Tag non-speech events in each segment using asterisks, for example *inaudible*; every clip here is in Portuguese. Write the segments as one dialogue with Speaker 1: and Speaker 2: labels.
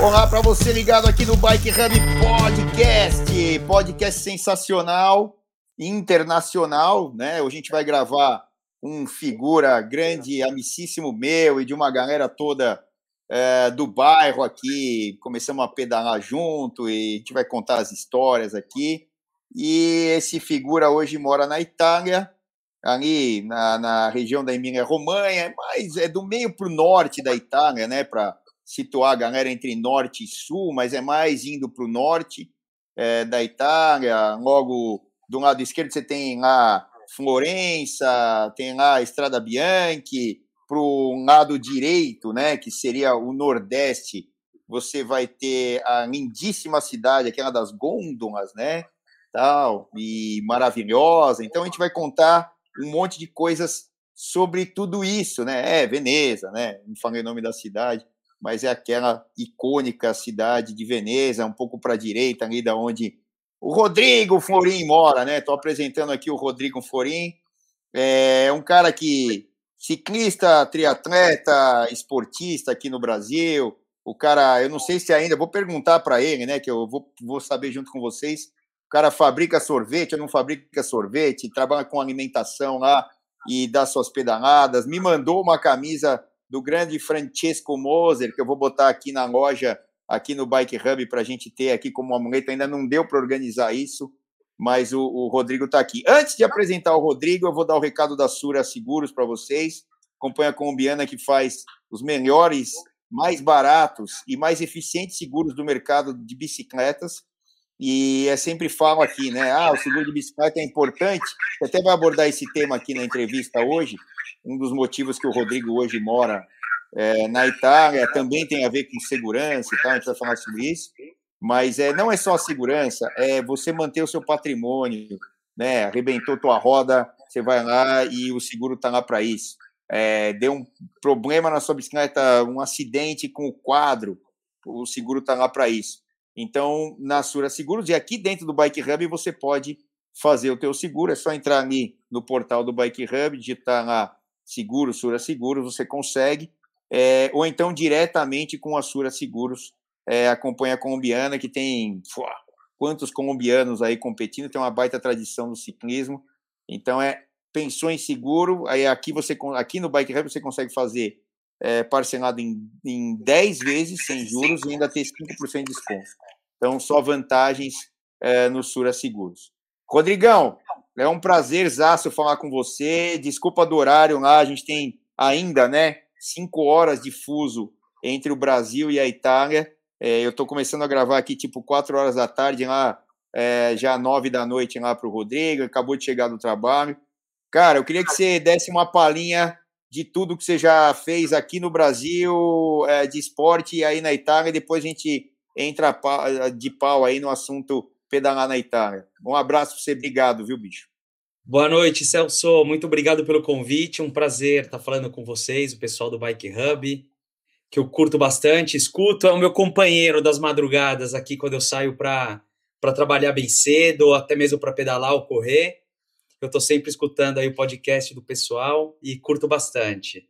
Speaker 1: Olá para você ligado aqui no Bike Hub Podcast, podcast sensacional, internacional, né? Hoje a gente vai gravar um figura grande, amicíssimo meu e de uma galera toda é, do bairro aqui. Começamos a pedalar junto e a gente vai contar as histórias aqui. E esse figura hoje mora na Itália, ali na, na região da Emília-Romanha, mas é do meio para o norte da Itália, né? Para situar a galera entre norte e sul, mas é mais indo para o norte é, da Itália. Logo do lado esquerdo você tem lá Florença, tem lá a Estrada Bianchi. Para o lado direito, né, que seria o nordeste, você vai ter a lindíssima cidade, aquela das gôndolas, né? Tal, e maravilhosa. Então a gente vai contar um monte de coisas sobre tudo isso, né? É, Veneza, né? Não falei o nome da cidade mas é aquela icônica cidade de Veneza, um pouco para a direita, ali da onde o Rodrigo Florim mora, né? Estou apresentando aqui o Rodrigo Florim, é um cara que ciclista, triatleta, esportista aqui no Brasil. O cara, eu não sei se ainda, vou perguntar para ele, né? Que eu vou, vou saber junto com vocês. O cara fabrica sorvete, ou não fabrica sorvete, trabalha com alimentação lá e dá suas pedaladas. Me mandou uma camisa do grande Francesco Moser, que eu vou botar aqui na loja, aqui no Bike Hub, para a gente ter aqui como amuleto. Ainda não deu para organizar isso, mas o, o Rodrigo está aqui. Antes de apresentar o Rodrigo, eu vou dar o recado da Sura Seguros para vocês. Companhia colombiana que faz os melhores, mais baratos e mais eficientes seguros do mercado de bicicletas. E é sempre falo aqui, né? Ah, o seguro de bicicleta é importante. Você até vai abordar esse tema aqui na entrevista hoje. Um dos motivos que o Rodrigo hoje mora é, na Itália também tem a ver com segurança e tal. A gente vai falar sobre isso. Mas é, não é só a segurança, é você manter o seu patrimônio, né? Arrebentou tua roda, você vai lá e o seguro está lá para isso. É, deu um problema na sua bicicleta, um acidente com o quadro, o seguro está lá para isso. Então, na Sura Seguros, e aqui dentro do Bike Hub você pode fazer o teu seguro, é só entrar ali no portal do Bike Hub, digitar lá seguro, Sura Seguros, você consegue, é, ou então diretamente com a Sura Seguros, é, a companhia colombiana, que tem quantos colombianos aí competindo, tem uma baita tradição no ciclismo, então é pensou em seguro, aí aqui você aqui no Bike Hub você consegue fazer é, parcelado em, em 10 vezes sem juros e ainda ter 5% de desconto. Então, só vantagens é, no Sura Seguros. Rodrigão, é um prazer zaço falar com você. Desculpa do horário lá, a gente tem ainda, né, cinco horas de fuso entre o Brasil e a Itália. É, eu estou começando a gravar aqui tipo quatro horas da tarde lá, é, já nove da noite lá para o Rodrigo. Acabou de chegar do trabalho. Cara, eu queria que você desse uma palhinha de tudo que você já fez aqui no Brasil é, de esporte e aí na Itália. Depois a gente entra de pau aí no assunto pedalar na Itália. Um abraço para você, obrigado, viu, bicho?
Speaker 2: Boa noite, Celso. Muito obrigado pelo convite. Um prazer estar falando com vocês, o pessoal do Bike Hub, que eu curto bastante, escuto. É o meu companheiro das madrugadas aqui quando eu saio para trabalhar bem cedo, ou até mesmo para pedalar ou correr. Eu estou sempre escutando aí o podcast do pessoal e curto bastante.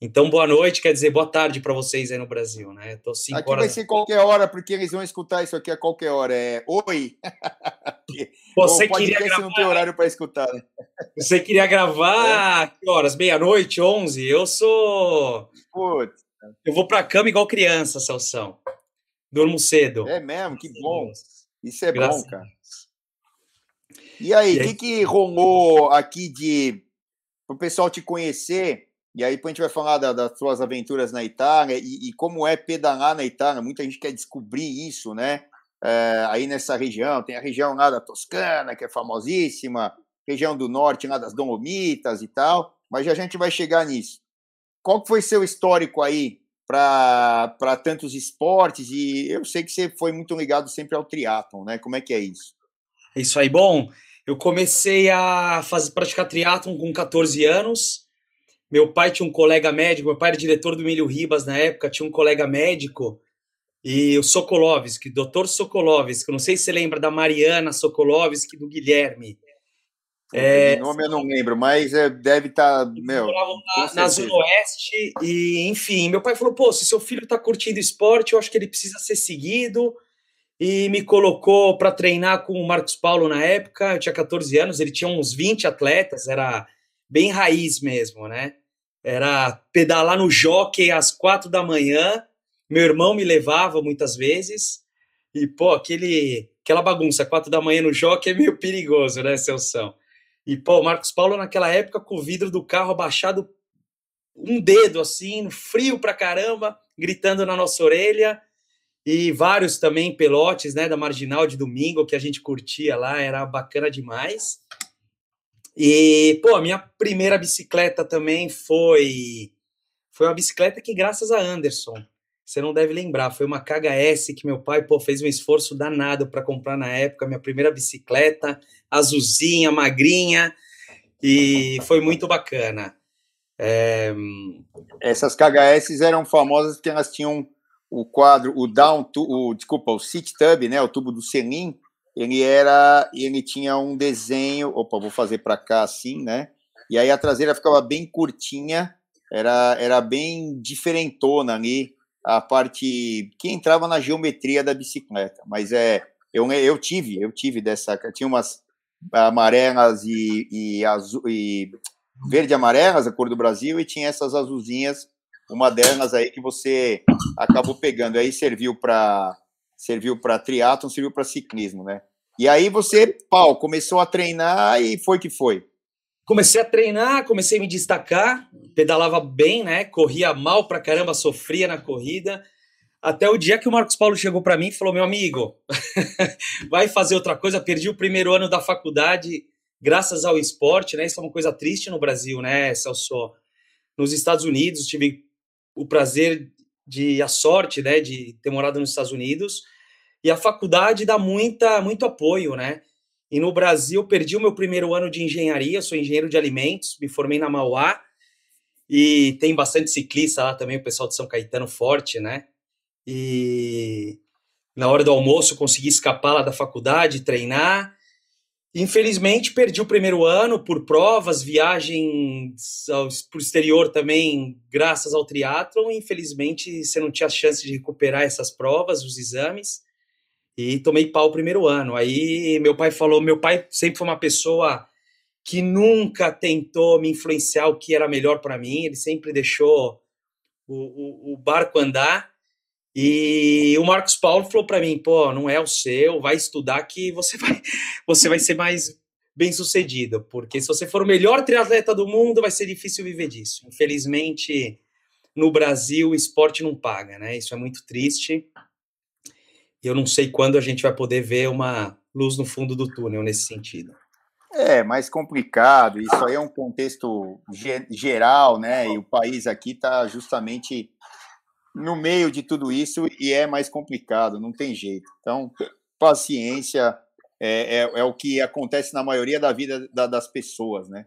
Speaker 2: Então, boa noite, quer dizer, boa tarde para vocês aí no Brasil, né?
Speaker 1: tô cinco aqui horas... vai ser qualquer hora, porque eles vão escutar isso aqui a qualquer hora. É oi. *laughs*
Speaker 2: Você o queria gravar...
Speaker 1: não tem horário para escutar. Né?
Speaker 2: Você queria gravar é. que horas? Meia-noite, onze? Eu sou. Putz. Eu vou para cama igual criança, Celção. Durmo cedo.
Speaker 1: É mesmo, que bom. Isso é Graças bom, cara. E aí, o que, que rolou aqui de para o pessoal te conhecer? E aí depois a gente vai falar da, das suas aventuras na Itália e, e, como é pedalar na Itália. Muita gente quer descobrir isso, né? É, aí nessa região, tem a região lá da Toscana, que é famosíssima, região do norte lá das Dolomitas e tal, mas já a gente vai chegar nisso. Qual foi seu histórico aí para tantos esportes? E eu sei que você foi muito ligado sempre ao triatlon, né? Como é que é isso?
Speaker 2: Isso aí, bom, eu comecei a fazer, praticar triatlon com 14 anos, meu pai tinha um colega médico, meu pai era diretor do Milho Ribas na época, tinha um colega médico, e o Sokolovski, doutor Sokolovski, não sei se você lembra da Mariana Sokolovski do Guilherme.
Speaker 1: É, o nome eu não lembro, mas é, deve estar. Tá, meu,
Speaker 2: na, na Zona Oeste, e enfim, meu pai falou: pô, se seu filho está curtindo esporte, eu acho que ele precisa ser seguido. E me colocou para treinar com o Marcos Paulo na época. Eu tinha 14 anos, ele tinha uns 20 atletas, era bem raiz mesmo, né? Era pedalar no jockey às quatro da manhã. Meu irmão me levava muitas vezes. E, pô, aquele, aquela bagunça, quatro da manhã no jockey é meio perigoso, né, Celção? E, pô, Marcos Paulo, naquela época, com o vidro do carro abaixado um dedo, assim, frio pra caramba, gritando na nossa orelha. E vários também pelotes, né, da Marginal de domingo, que a gente curtia lá, era bacana demais. E, pô, a minha primeira bicicleta também foi foi uma bicicleta que, graças a Anderson, você não deve lembrar, foi uma KHS que meu pai, pô, fez um esforço danado para comprar na época, minha primeira bicicleta, azulzinha, magrinha, e foi muito bacana. É...
Speaker 1: Essas KHS eram famosas porque elas tinham o quadro, o down, o desculpa, o sit tub, né, o tubo do selim, ele era, ele tinha um desenho, opa, vou fazer para cá assim, né? E aí a traseira ficava bem curtinha, era, era bem diferentona ali, a parte que entrava na geometria da bicicleta. Mas é, eu, eu tive, eu tive dessa, tinha umas amarelas e, e azul e verde amarelas, a cor do Brasil, e tinha essas azulzinhas, uma delas aí que você acabou pegando. Aí serviu para serviu para triatlon, serviu para ciclismo, né? E aí você, pau, começou a treinar e foi que foi.
Speaker 2: Comecei a treinar, comecei a me destacar, pedalava bem, né? Corria mal pra caramba, sofria na corrida. Até o dia que o Marcos Paulo chegou para mim e falou: Meu amigo, *laughs* vai fazer outra coisa. Perdi o primeiro ano da faculdade graças ao esporte, né? Isso é uma coisa triste no Brasil, né, Celso? Nos Estados Unidos, tive o prazer de a sorte, né, de ter morado nos Estados Unidos. E a faculdade dá muita, muito apoio, né? E no Brasil, perdi o meu primeiro ano de engenharia, sou engenheiro de alimentos, me formei na Mauá, e tem bastante ciclista lá também, o pessoal de São Caetano forte, né? E na hora do almoço consegui escapar lá da faculdade, treinar, Infelizmente, perdi o primeiro ano por provas, viagens para o exterior também, graças ao triatlon. Infelizmente, você não tinha chance de recuperar essas provas, os exames, e tomei pau o primeiro ano. Aí meu pai falou: meu pai sempre foi uma pessoa que nunca tentou me influenciar o que era melhor para mim, ele sempre deixou o, o, o barco andar. E o Marcos Paulo falou para mim, pô, não é o seu, vai estudar que você vai, *laughs* você vai ser mais bem sucedido, porque se você for o melhor triatleta do mundo, vai ser difícil viver disso. Infelizmente, no Brasil, o esporte não paga, né? Isso é muito triste. Eu não sei quando a gente vai poder ver uma luz no fundo do túnel nesse sentido.
Speaker 1: É, mais complicado. Isso aí é um contexto geral, né? E o país aqui está justamente no meio de tudo isso e é mais complicado, não tem jeito. Então, paciência é, é, é o que acontece na maioria da vida da, das pessoas, né?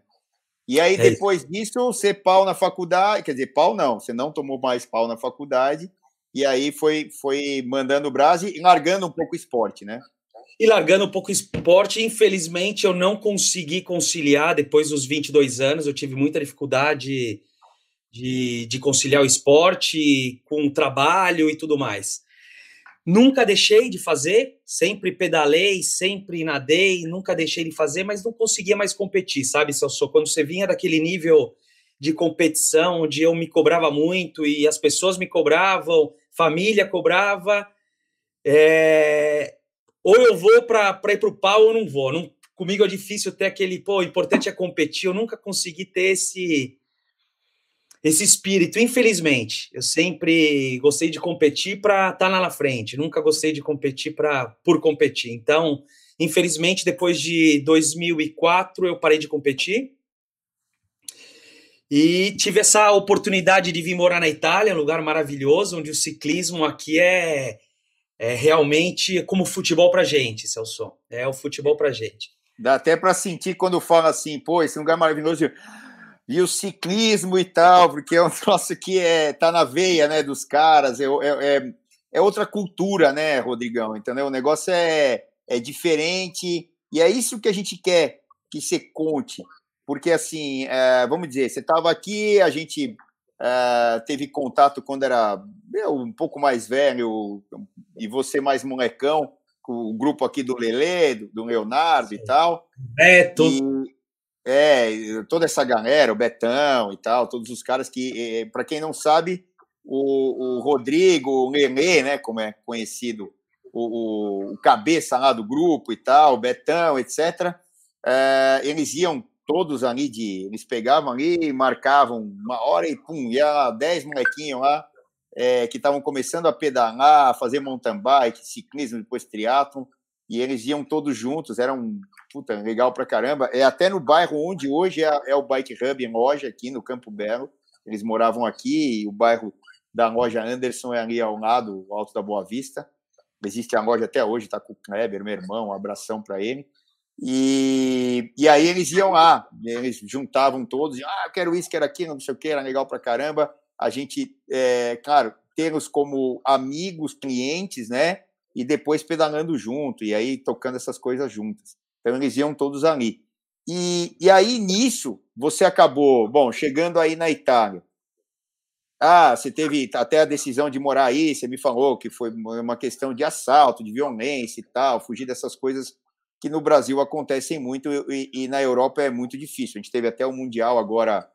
Speaker 1: E aí, é depois disso, você pau na faculdade, quer dizer, pau não, você não tomou mais pau na faculdade, e aí foi, foi mandando o Brasil e largando um pouco o esporte, né?
Speaker 2: E largando um pouco o esporte, infelizmente eu não consegui conciliar depois dos 22 anos, eu tive muita dificuldade de, de conciliar o esporte com o trabalho e tudo mais. Nunca deixei de fazer, sempre pedalei, sempre nadei, nunca deixei de fazer, mas não conseguia mais competir, sabe, Celso? Quando você vinha daquele nível de competição, onde eu me cobrava muito e as pessoas me cobravam, família cobrava, é... ou eu vou para ir para o pau ou não vou. Não, comigo é difícil ter aquele, pô, o importante é competir, eu nunca consegui ter esse esse espírito, infelizmente. Eu sempre gostei de competir para estar tá lá na frente, nunca gostei de competir para por competir. Então, infelizmente, depois de 2004 eu parei de competir. E tive essa oportunidade de vir morar na Itália, um lugar maravilhoso, onde o ciclismo aqui é, é realmente como futebol para gente, Celso. É o futebol para gente.
Speaker 1: Dá até para sentir quando fala assim, pô, esse lugar maravilhoso e o ciclismo e tal, porque é um *laughs* troço que é, tá na veia né, dos caras, é, é, é, é outra cultura, né, Rodrigão? Entendeu? O negócio é, é diferente, e é isso que a gente quer que você conte, porque assim, é, vamos dizer, você estava aqui, a gente é, teve contato quando era eu, um pouco mais velho e você mais molecão, com o grupo aqui do Lele, do, do Leonardo Sim. e tal.
Speaker 2: Beto. E,
Speaker 1: é, toda essa galera, o Betão e tal, todos os caras que, é, para quem não sabe, o, o Rodrigo, o Lele, né, como é conhecido, o, o, o, cabeça lá do grupo e tal, o Betão, etc., é, eles iam todos ali de. Eles pegavam ali, marcavam uma hora e pum, ia dez molequinhos lá é, que estavam começando a pedalar, a fazer mountain bike, ciclismo, depois triatlon, e eles iam todos juntos, era um puta, legal pra caramba. É até no bairro onde hoje é, é o Bike Hub em loja, aqui no Campo Belo. Eles moravam aqui, e o bairro da loja Anderson é ali ao lado, Alto da Boa Vista. Existe a loja até hoje, tá com o Kleber, meu irmão, um abração para ele. E, e aí eles iam lá, eles juntavam todos, ah, quero isso, quero aquilo, não sei o que, era legal pra caramba. A gente, é, claro, tê-los como amigos, clientes, né? E depois pedalando junto, e aí tocando essas coisas juntas. Então eles iam todos ali. E, e aí nisso, você acabou, bom, chegando aí na Itália. Ah, você teve até a decisão de morar aí, você me falou que foi uma questão de assalto, de violência e tal, fugir dessas coisas que no Brasil acontecem muito e, e, na Europa é muito difícil. A gente teve até o Mundial agora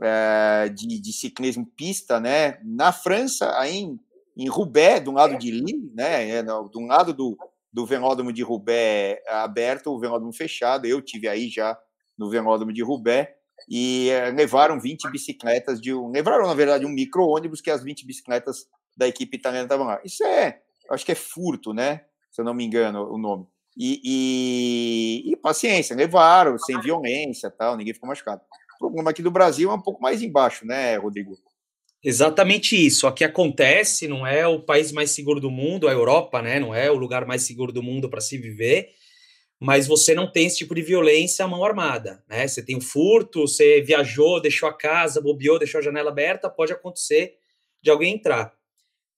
Speaker 1: é, de, de, ciclismo pista, né? Na França, aí em, em Roubaix, do lado de Lille, né? É, do lado do, do velódromo de Roubaix aberto, o velódromo fechado. Eu tive aí já no velódromo de Roubaix e é, levaram 20 bicicletas de um, levaram na verdade um micro-ônibus que as 20 bicicletas da equipe italiana estavam lá. Isso é, acho que é furto, né? Se eu não me engano o nome. E, e, e, paciência, levaram, sem violência, tal, ninguém ficou machucado. O problema aqui do Brasil é um pouco mais embaixo, né, Rodrigo?
Speaker 2: Exatamente isso. Aqui acontece, não é o país mais seguro do mundo, a Europa, né? Não é o lugar mais seguro do mundo para se viver, mas você não tem esse tipo de violência à mão armada, né? Você tem um furto, você viajou, deixou a casa, bobeou, deixou a janela aberta, pode acontecer de alguém entrar,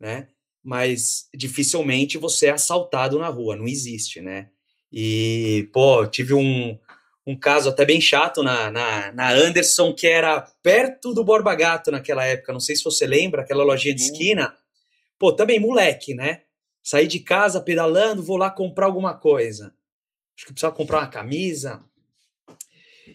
Speaker 2: né? mas dificilmente você é assaltado na rua, não existe, né? E, pô, tive um, um caso até bem chato na, na, na, Anderson, que era perto do Borba Gato naquela época, não sei se você lembra, aquela lojinha de esquina. Pô, também moleque, né? Saí de casa pedalando, vou lá comprar alguma coisa. Acho que precisava comprar uma camisa.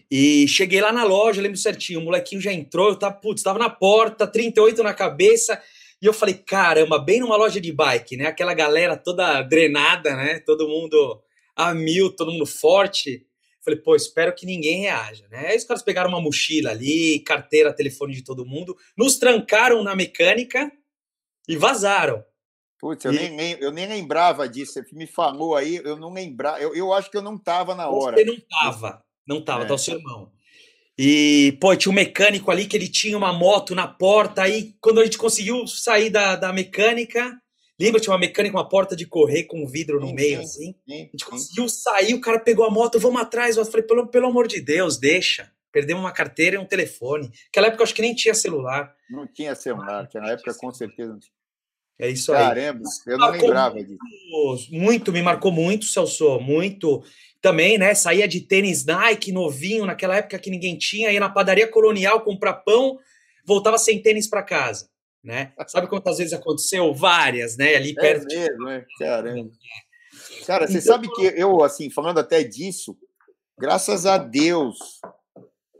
Speaker 2: E cheguei lá na loja, lembro certinho, o molequinho já entrou, eu tava, putz, tava na porta, 38 na cabeça, e eu falei, caramba, bem numa loja de bike, né? Aquela galera toda drenada, né? Todo mundo a mil, todo mundo forte. Falei, pô, espero que ninguém reaja, né? Aí os caras pegaram uma mochila ali, carteira, telefone de todo mundo, nos trancaram na mecânica e vazaram.
Speaker 1: Putz, eu, e... nem, eu nem lembrava disso. Você me falou aí, eu não lembrava. Eu, eu acho que eu não estava na hora.
Speaker 2: Você não estava, não estava, é. tá o seu irmão. E, pô, tinha um mecânico ali que ele tinha uma moto na porta. Aí, quando a gente conseguiu sair da, da mecânica, lembra? Tinha uma mecânica, uma porta de correr com um vidro no sim, meio, sim, assim. Sim, a gente conseguiu sair, o cara pegou a moto, vamos atrás. Eu falei, pelo, pelo amor de Deus, deixa. Perdemos uma carteira e um telefone. Naquela época eu acho que nem tinha celular.
Speaker 1: Não tinha celular, que na época com certeza não tinha.
Speaker 2: É isso
Speaker 1: aí. Caramba, eu não lembrava disso.
Speaker 2: Muito, me marcou muito, Celso, muito também, né? Saía de tênis Nike novinho, naquela época que ninguém tinha, ia na padaria colonial comprar pão, voltava sem tênis para casa, né? Sabe quantas vezes aconteceu? Várias, né? Ali é perto.
Speaker 1: Mesmo, é? Caramba. Cara, você então, sabe que eu, assim, falando até disso, graças a Deus,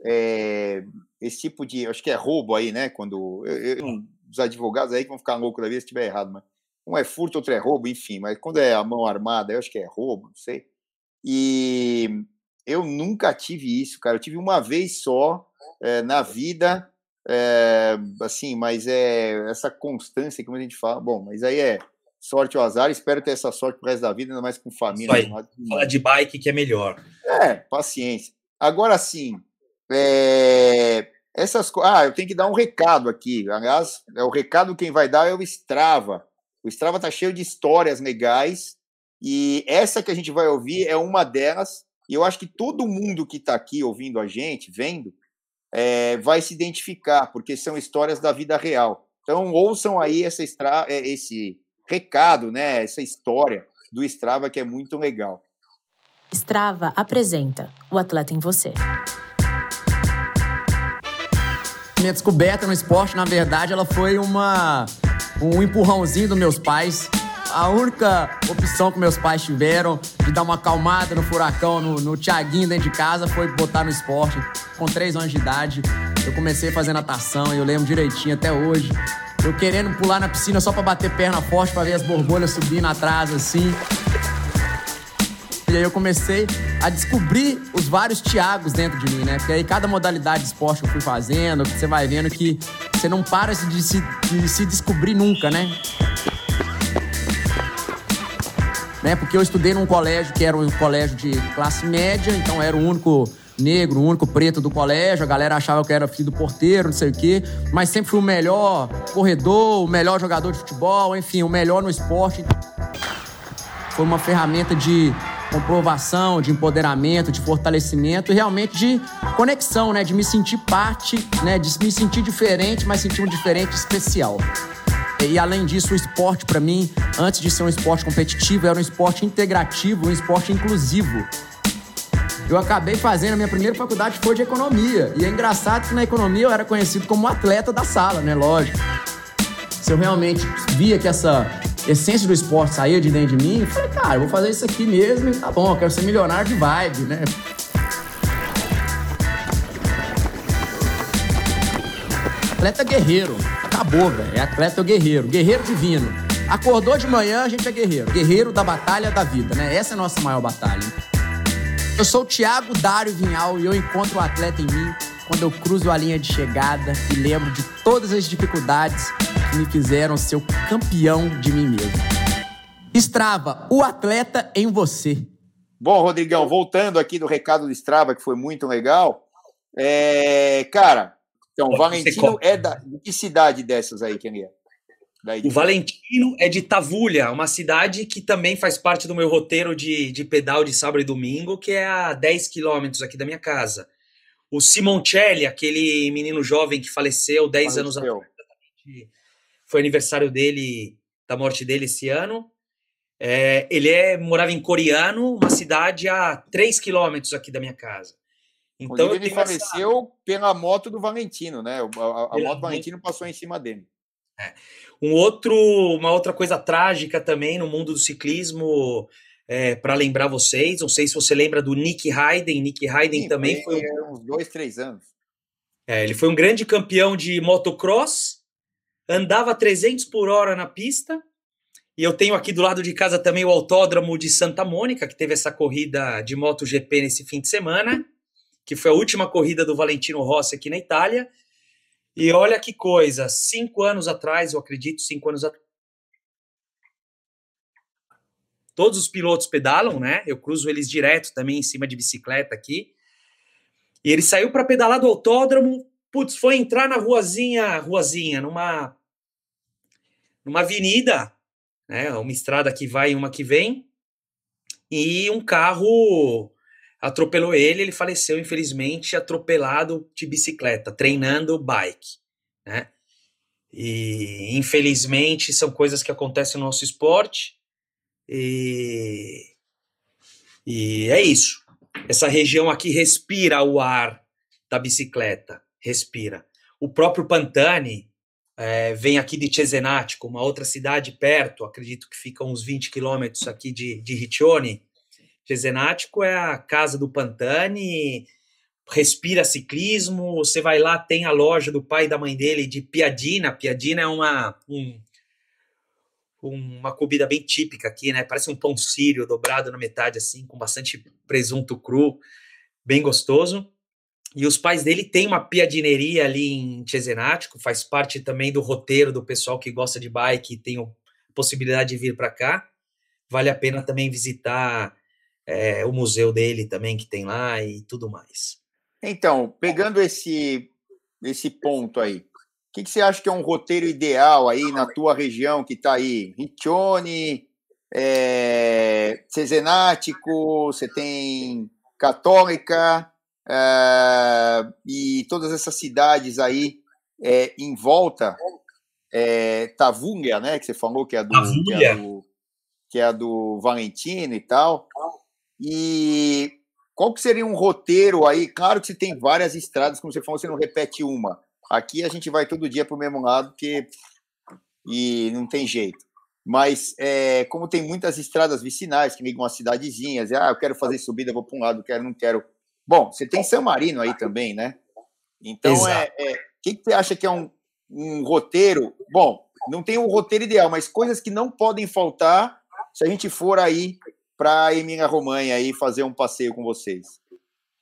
Speaker 1: é, esse tipo de. Acho que é roubo aí, né? Quando. Eu, eu, os advogados aí que vão ficar loucos da vez se estiver errado, mas um é furto, outro é roubo, enfim, mas quando é a mão armada, eu acho que é roubo, não sei. E eu nunca tive isso, cara. Eu tive uma vez só é, na vida, é, assim, mas é essa constância, como a gente fala. Bom, mas aí é sorte ou azar. Espero ter essa sorte pro resto da vida, ainda mais com família.
Speaker 2: Fala de bike que é melhor.
Speaker 1: É, paciência. Agora sim, é, essas Ah, eu tenho que dar um recado aqui. Aliás, é o recado quem vai dar é o Strava. O Strava tá cheio de histórias legais e essa que a gente vai ouvir é uma delas, e eu acho que todo mundo que está aqui ouvindo a gente, vendo, é, vai se identificar, porque são histórias da vida real. Então, ouçam aí essa extra, é, esse recado, né, essa história do Strava, que é muito legal.
Speaker 3: Strava apresenta O Atleta em Você.
Speaker 4: Minha descoberta no esporte, na verdade, ela foi uma um empurrãozinho dos meus pais. A única opção que meus pais tiveram de dar uma acalmada no furacão, no, no Tiaguinho dentro de casa, foi botar no esporte. Com três anos de idade, eu comecei a fazer natação e eu lembro direitinho até hoje. Eu querendo pular na piscina só para bater perna forte, para ver as borbolhas subindo atrás, assim. E aí eu comecei a descobrir os vários Tiagos dentro de mim, né? Porque aí cada modalidade de esporte que eu fui fazendo, você vai vendo que você não para de se, de se descobrir nunca, né? Né? Porque eu estudei num colégio que era um colégio de classe média, então era o único negro, o único preto do colégio, a galera achava que eu era filho do porteiro, não sei o quê, mas sempre fui o melhor corredor, o melhor jogador de futebol, enfim, o melhor no esporte. Foi uma ferramenta de comprovação, de empoderamento, de fortalecimento e realmente de conexão, né? De me sentir parte, né? De me sentir diferente, mas sentir um diferente especial. E além disso, o esporte para mim, antes de ser um esporte competitivo, era um esporte integrativo, um esporte inclusivo. Eu acabei fazendo a minha primeira faculdade foi de economia. E é engraçado que na economia eu era conhecido como atleta da sala, né? Lógico. Se eu realmente via que essa essência do esporte saía de dentro de mim, eu falei, cara, eu vou fazer isso aqui mesmo e tá bom, eu quero ser milionário de vibe, né? Atleta guerreiro. Acabou, velho. É atleta guerreiro. Guerreiro divino. Acordou de manhã, a gente é guerreiro. Guerreiro da batalha da vida, né? Essa é a nossa maior batalha. Eu sou o Thiago Dário Vinhal e eu encontro o atleta em mim quando eu cruzo a linha de chegada e lembro de todas as dificuldades que me fizeram ser o campeão de mim mesmo. Strava, o atleta em você.
Speaker 1: Bom, Rodrigão, voltando aqui do recado do Strava, que foi muito legal. É, cara, então, o Valentino é da, de que cidade dessas aí, que é?
Speaker 2: O Valentino é de Tavulha, uma cidade que também faz parte do meu roteiro de, de pedal de sábado e domingo, que é a 10 quilômetros aqui da minha casa. O Simoncelli, aquele menino jovem que faleceu 10 faleceu. anos atrás, foi aniversário dele, da morte dele esse ano. É, ele é, morava em Coriano, uma cidade a 3 quilômetros aqui da minha casa.
Speaker 1: Então ele faleceu essa... pela moto do Valentino, né? A, a, a moto do Valentino passou em cima dele.
Speaker 2: É. Um outro, uma outra coisa trágica também no mundo do ciclismo, é, para lembrar vocês, não sei se você lembra do Nick Hayden. Nick Hayden Sim, também foi,
Speaker 1: foi um... uns dois, três anos.
Speaker 2: É, ele foi um grande campeão de motocross, andava 300 por hora na pista. E eu tenho aqui do lado de casa também o Autódromo de Santa Mônica, que teve essa corrida de MotoGP nesse fim de semana, que foi a última corrida do Valentino Rossi aqui na Itália. E olha que coisa, cinco anos atrás, eu acredito, cinco anos atrás. Todos os pilotos pedalam, né? Eu cruzo eles direto também em cima de bicicleta aqui. E ele saiu para pedalar do autódromo, putz, foi entrar na ruazinha, ruazinha, numa numa avenida, né? Uma estrada que vai e uma que vem. E um carro atropelou ele, ele faleceu, infelizmente, atropelado de bicicleta, treinando bike, né? E, infelizmente, são coisas que acontecem no nosso esporte, e, e é isso. Essa região aqui respira o ar da bicicleta, respira. O próprio Pantani é, vem aqui de Cesenatico, uma outra cidade perto, acredito que fica uns 20 quilômetros aqui de, de Riccione, Cesenático é a casa do Pantani, respira ciclismo. Você vai lá, tem a loja do pai e da mãe dele de piadina. Piadina é uma, um, uma comida bem típica aqui, né? Parece um pão sírio dobrado na metade, assim, com bastante presunto cru, bem gostoso. E os pais dele têm uma piadineria ali em Cesenático, faz parte também do roteiro do pessoal que gosta de bike e tem a possibilidade de vir para cá. Vale a pena também visitar é, o museu dele também que tem lá e tudo mais.
Speaker 1: Então, pegando esse, esse ponto aí, o que, que, você acha que é um roteiro ideal aí na tua região que está aí? Riccione, é, Cesenático, você tem Católica é, e todas essas cidades aí é, em volta, é, Tavunga, né, que você falou que é do, que é do, que é do Valentino e tal. E qual que seria um roteiro aí? Claro que você tem várias estradas, como você falou, você não repete uma. Aqui a gente vai todo dia para o mesmo lado, porque e não tem jeito. Mas é, como tem muitas estradas vicinais que ligam as cidadezinhas, ah, eu quero fazer subida, vou para um lado, quero, não quero. Bom, você tem San Marino aí também, né? Então, é, é, o que, que você acha que é um, um roteiro? Bom, não tem um roteiro ideal, mas coisas que não podem faltar se a gente for aí para Emília Romanha aí fazer um passeio com vocês.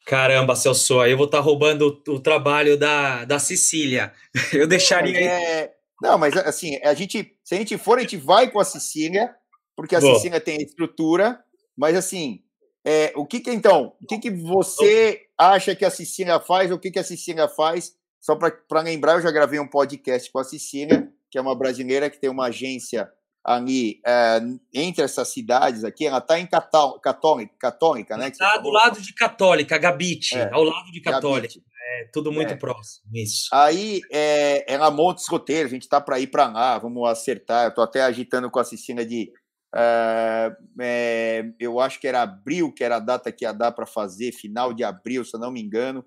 Speaker 2: Caramba, Celso, aí eu vou estar tá roubando o, o, trabalho da, da Cecília. *laughs* Eu deixaria.
Speaker 1: É, não, mas assim, a gente, se a gente for, a gente vai com a Cecília, porque a Boa. Cecília tem estrutura, mas assim, é, o que que então, o que que você acha que a Cecília faz, o que que a Cecília faz? Só para lembrar, eu já gravei um podcast com a Cecília, que é uma brasileira que tem uma agência ali é, entre essas cidades aqui, ela está em Cató Católica, Católica, né?
Speaker 2: Está do lado de Católica, Gabite, é, ao lado de Católica. É, tudo muito é. próximo, isso.
Speaker 1: Aí é, ela monta os roteiros, a gente está para ir para lá, vamos acertar. Eu estou até agitando com a Cecília de. É, eu acho que era abril, que era a data que ia dar para fazer, final de abril, se eu não me engano,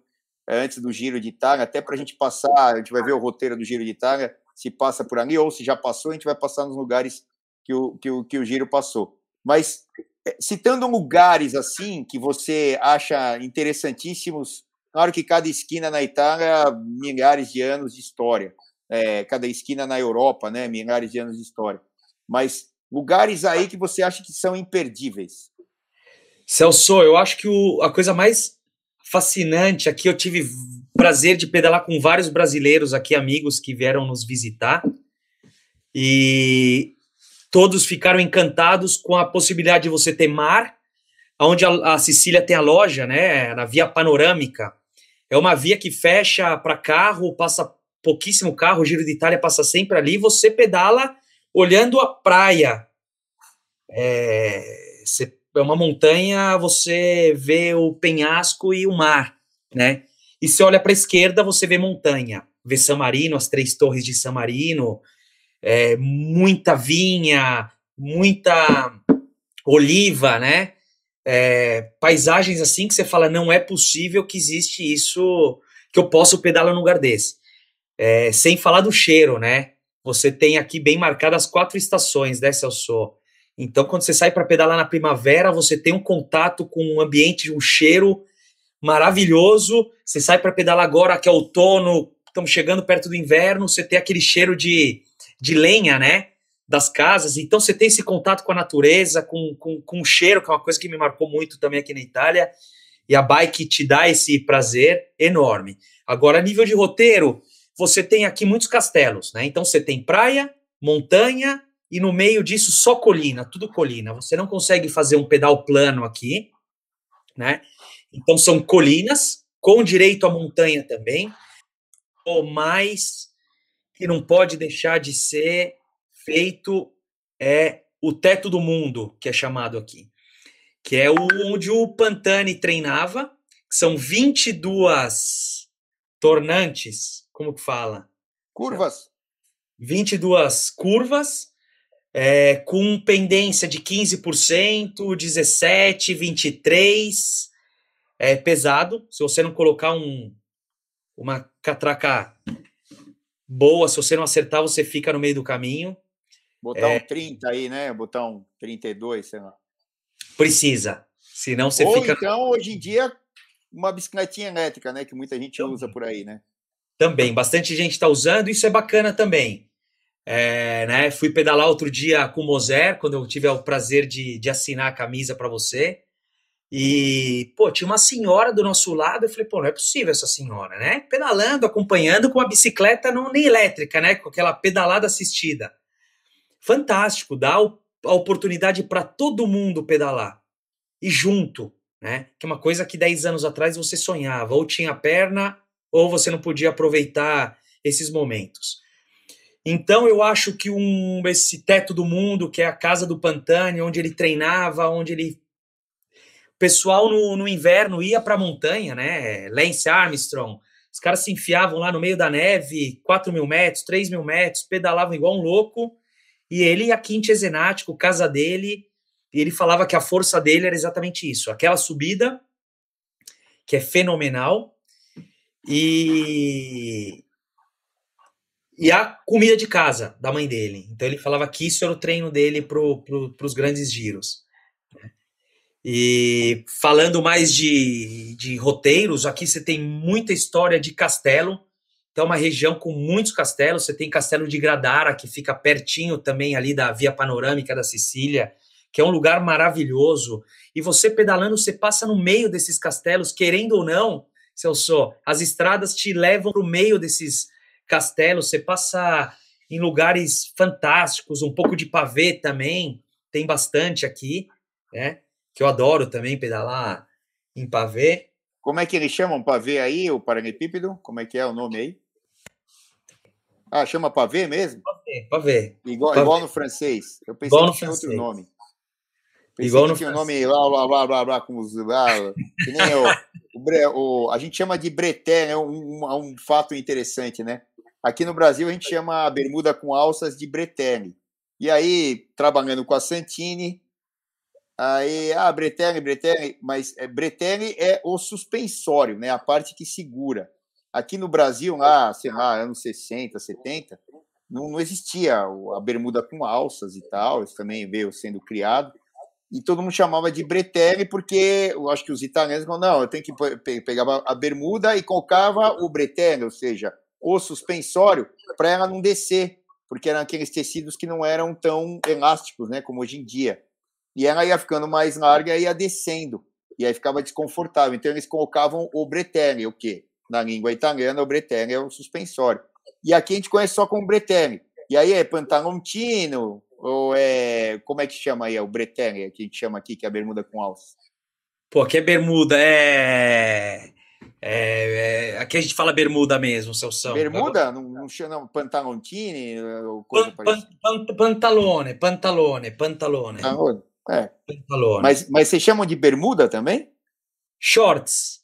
Speaker 1: antes do Giro de Itália, até para a gente passar, a gente vai ver o roteiro do Giro de Itália se passa por ali, ou se já passou, a gente vai passar nos lugares que o, que o, que o Giro passou. Mas, eh, citando lugares assim, que você acha interessantíssimos, claro que cada esquina na Itália, milhares de anos de história. É, cada esquina na Europa, né, milhares de anos de história. Mas lugares aí que você acha que são imperdíveis.
Speaker 2: Celso, eu acho que o, a coisa mais fascinante aqui, eu tive prazer de pedalar com vários brasileiros aqui, amigos que vieram nos visitar. E todos ficaram encantados com a possibilidade de você ter mar, onde a, a Sicília tem a loja, né, na via panorâmica. É uma via que fecha para carro, passa pouquíssimo carro, o Giro de Itália passa sempre ali, você pedala olhando a praia. É, é uma montanha, você vê o penhasco e o mar, né? E se olha para a esquerda, você vê montanha, vê San Marino, as três torres de San Marino, é, muita vinha, muita oliva, né? É, paisagens assim que você fala, não é possível que existe isso, que eu posso pedalar num lugar desse. É, sem falar do cheiro, né? Você tem aqui bem marcadas as quatro estações, né, Celso? Então, quando você sai para pedalar na primavera, você tem um contato com um ambiente, um cheiro maravilhoso. Você sai para pedalar agora, que é outono, estamos chegando perto do inverno, você tem aquele cheiro de, de lenha, né? Das casas. Então você tem esse contato com a natureza, com, com, com o cheiro, que é uma coisa que me marcou muito também aqui na Itália. E a bike te dá esse prazer enorme. Agora, a nível de roteiro, você tem aqui muitos castelos, né? Então você tem praia, montanha e no meio disso só colina, tudo colina. Você não consegue fazer um pedal plano aqui, né? Então são colinas com direito à montanha também. O mais que não pode deixar de ser feito é o teto do mundo, que é chamado aqui, que é onde o Pantani treinava, são 22 tornantes, como que fala?
Speaker 1: Curvas.
Speaker 2: 22 curvas, é, com pendência de 15%, 17, 23, é pesado. Se você não colocar um, uma catraca boa, se você não acertar, você fica no meio do caminho.
Speaker 1: Botar é, um 30 aí, né? Botar um 32, sei lá.
Speaker 2: Precisa. Senão você
Speaker 1: Ou
Speaker 2: fica.
Speaker 1: Então, hoje em dia, uma bicicletinha elétrica, né? Que muita gente também. usa por aí, né?
Speaker 2: Também, bastante gente está usando, isso é bacana também. É, né, fui pedalar outro dia com o Moser, quando eu tive o prazer de, de assinar a camisa para você. E, pô, tinha uma senhora do nosso lado, eu falei, pô, não é possível essa senhora, né? Pedalando, acompanhando com uma bicicleta não nem elétrica, né? Com aquela pedalada assistida. Fantástico, dá a oportunidade para todo mundo pedalar. E junto, né? Que é uma coisa que 10 anos atrás você sonhava, ou tinha perna, ou você não podia aproveitar esses momentos. Então eu acho que um esse teto do mundo, que é a casa do Pantani, onde ele treinava, onde ele pessoal no, no inverno ia para a montanha, né? Lance Armstrong, os caras se enfiavam lá no meio da neve, 4 mil metros, 3 mil metros, pedalavam igual um louco. E ele, a Quinte Zenático, casa dele, E ele falava que a força dele era exatamente isso, aquela subida que é fenomenal e e a comida de casa da mãe dele. Então ele falava que isso era o treino dele para os grandes giros. E falando mais de, de roteiros, aqui você tem muita história de castelo. Então, é uma região com muitos castelos. Você tem Castelo de Gradara, que fica pertinho também ali da Via Panorâmica da Sicília, que é um lugar maravilhoso. E você pedalando, você passa no meio desses castelos, querendo ou não, Celso, as estradas te levam para o meio desses castelos, você passa em lugares fantásticos, um pouco de pavê também, tem bastante aqui, né? Que eu adoro também pedalar em pavê.
Speaker 1: Como é que eles chamam pavê aí, o Paralepípedo? Como é que é o nome aí? Ah, chama pavê mesmo?
Speaker 2: Pavê, pavê.
Speaker 1: Igual,
Speaker 2: pavê.
Speaker 1: igual no francês. Eu pensei
Speaker 2: igual
Speaker 1: que tinha
Speaker 2: francês.
Speaker 1: outro nome. Pensei
Speaker 2: Igual
Speaker 1: que
Speaker 2: no
Speaker 1: tinha o
Speaker 2: francês.
Speaker 1: nome lá, blá, blá, blá, blá, com os... Lá, que nem o, o, o- A gente chama de breté, né? Um, um, um fato interessante, né? Aqui no Brasil a gente chama a bermuda com alças de bretelle. E aí, trabalhando com a Santini, aí, ah, bretelle, bretelle, mas é, é o suspensório, né? A parte que segura. Aqui no Brasil, lá, sei lá, anos 60, 70, não, não existia a bermuda com alças e tal, isso também veio sendo criado. E todo mundo chamava de bretelle porque eu acho que os italianos falaram, não, eu tenho que pe- pe- pegar a bermuda e colocava o bretelle, ou seja, o suspensório, para ela não descer, porque eram aqueles tecidos que não eram tão elásticos, né, como hoje em dia. E ela ia ficando mais larga e ia descendo, e aí ficava desconfortável. Então eles colocavam o bretelle, o quê? Na língua italiana, o bretelle é o suspensório. E aqui a gente conhece só como bretelle. E aí é pantaloncino, ou é. Como é que chama aí? É o bretelle, que a gente chama aqui, que é a bermuda com alça.
Speaker 2: Pô, aqui é bermuda, é... é, é- Aqui a gente fala bermuda mesmo, Celso.
Speaker 1: Bermuda? Não, não chama coisa
Speaker 2: Pan, pan, pan- pantalone, pantalone, pantalone,
Speaker 1: Pantalone. É.
Speaker 2: pantalone.
Speaker 1: Mas, mas vocês chamam de bermuda também?
Speaker 2: Shorts,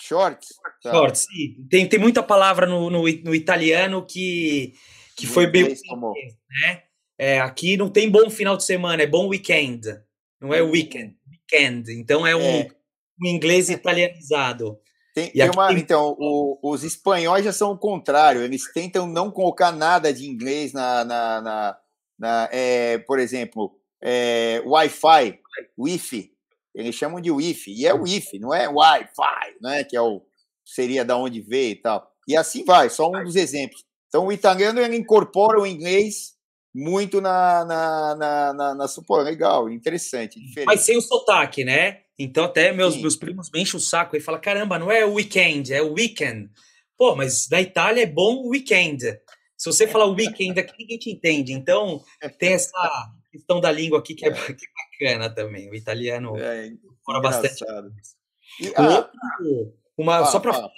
Speaker 1: Shorts? Tá.
Speaker 2: shorts. sim. Tem, tem muita palavra no, no, no italiano que, que
Speaker 1: No
Speaker 2: foi bem... né? É, aqui não tem bom final de semana, é bom weekend. Não é weekend, weekend. Então é um,
Speaker 1: É.
Speaker 2: um inglês italianizado.
Speaker 1: Tem,
Speaker 2: E
Speaker 1: tem uma,
Speaker 2: tem-
Speaker 1: então, o- os espanhóis já são o contrário, eles tentam não colocar nada de inglês na. na, na- na, é, por exemplo, é, Wi-Fi, Wi-Fi, eles chamam de Wi-Fi, e é Wi-Fi, não é Wi-Fi, né, que é o, seria da onde veio e tal. E assim vai, só um dos exemplos. Então, o italiano ele incorpora o inglês muito na. na, na, na, na pô, legal, interessante, diferente.
Speaker 2: Mas sem o sotaque, né? Então até meus,
Speaker 1: Sim.
Speaker 2: meus primos me enchem o saco e falam, caramba, não é weekend, é weekend. Pô, mas na Itália é bom weekend. Se você falar weekend aqui, ninguém te entende. Então tem essa questão da língua aqui que é, *laughs* que é bacana também. O italiano
Speaker 1: É,
Speaker 2: fora bastante. *laughs*
Speaker 1: E, ah,
Speaker 2: outro- uma,
Speaker 1: fala,
Speaker 2: só para
Speaker 1: fala.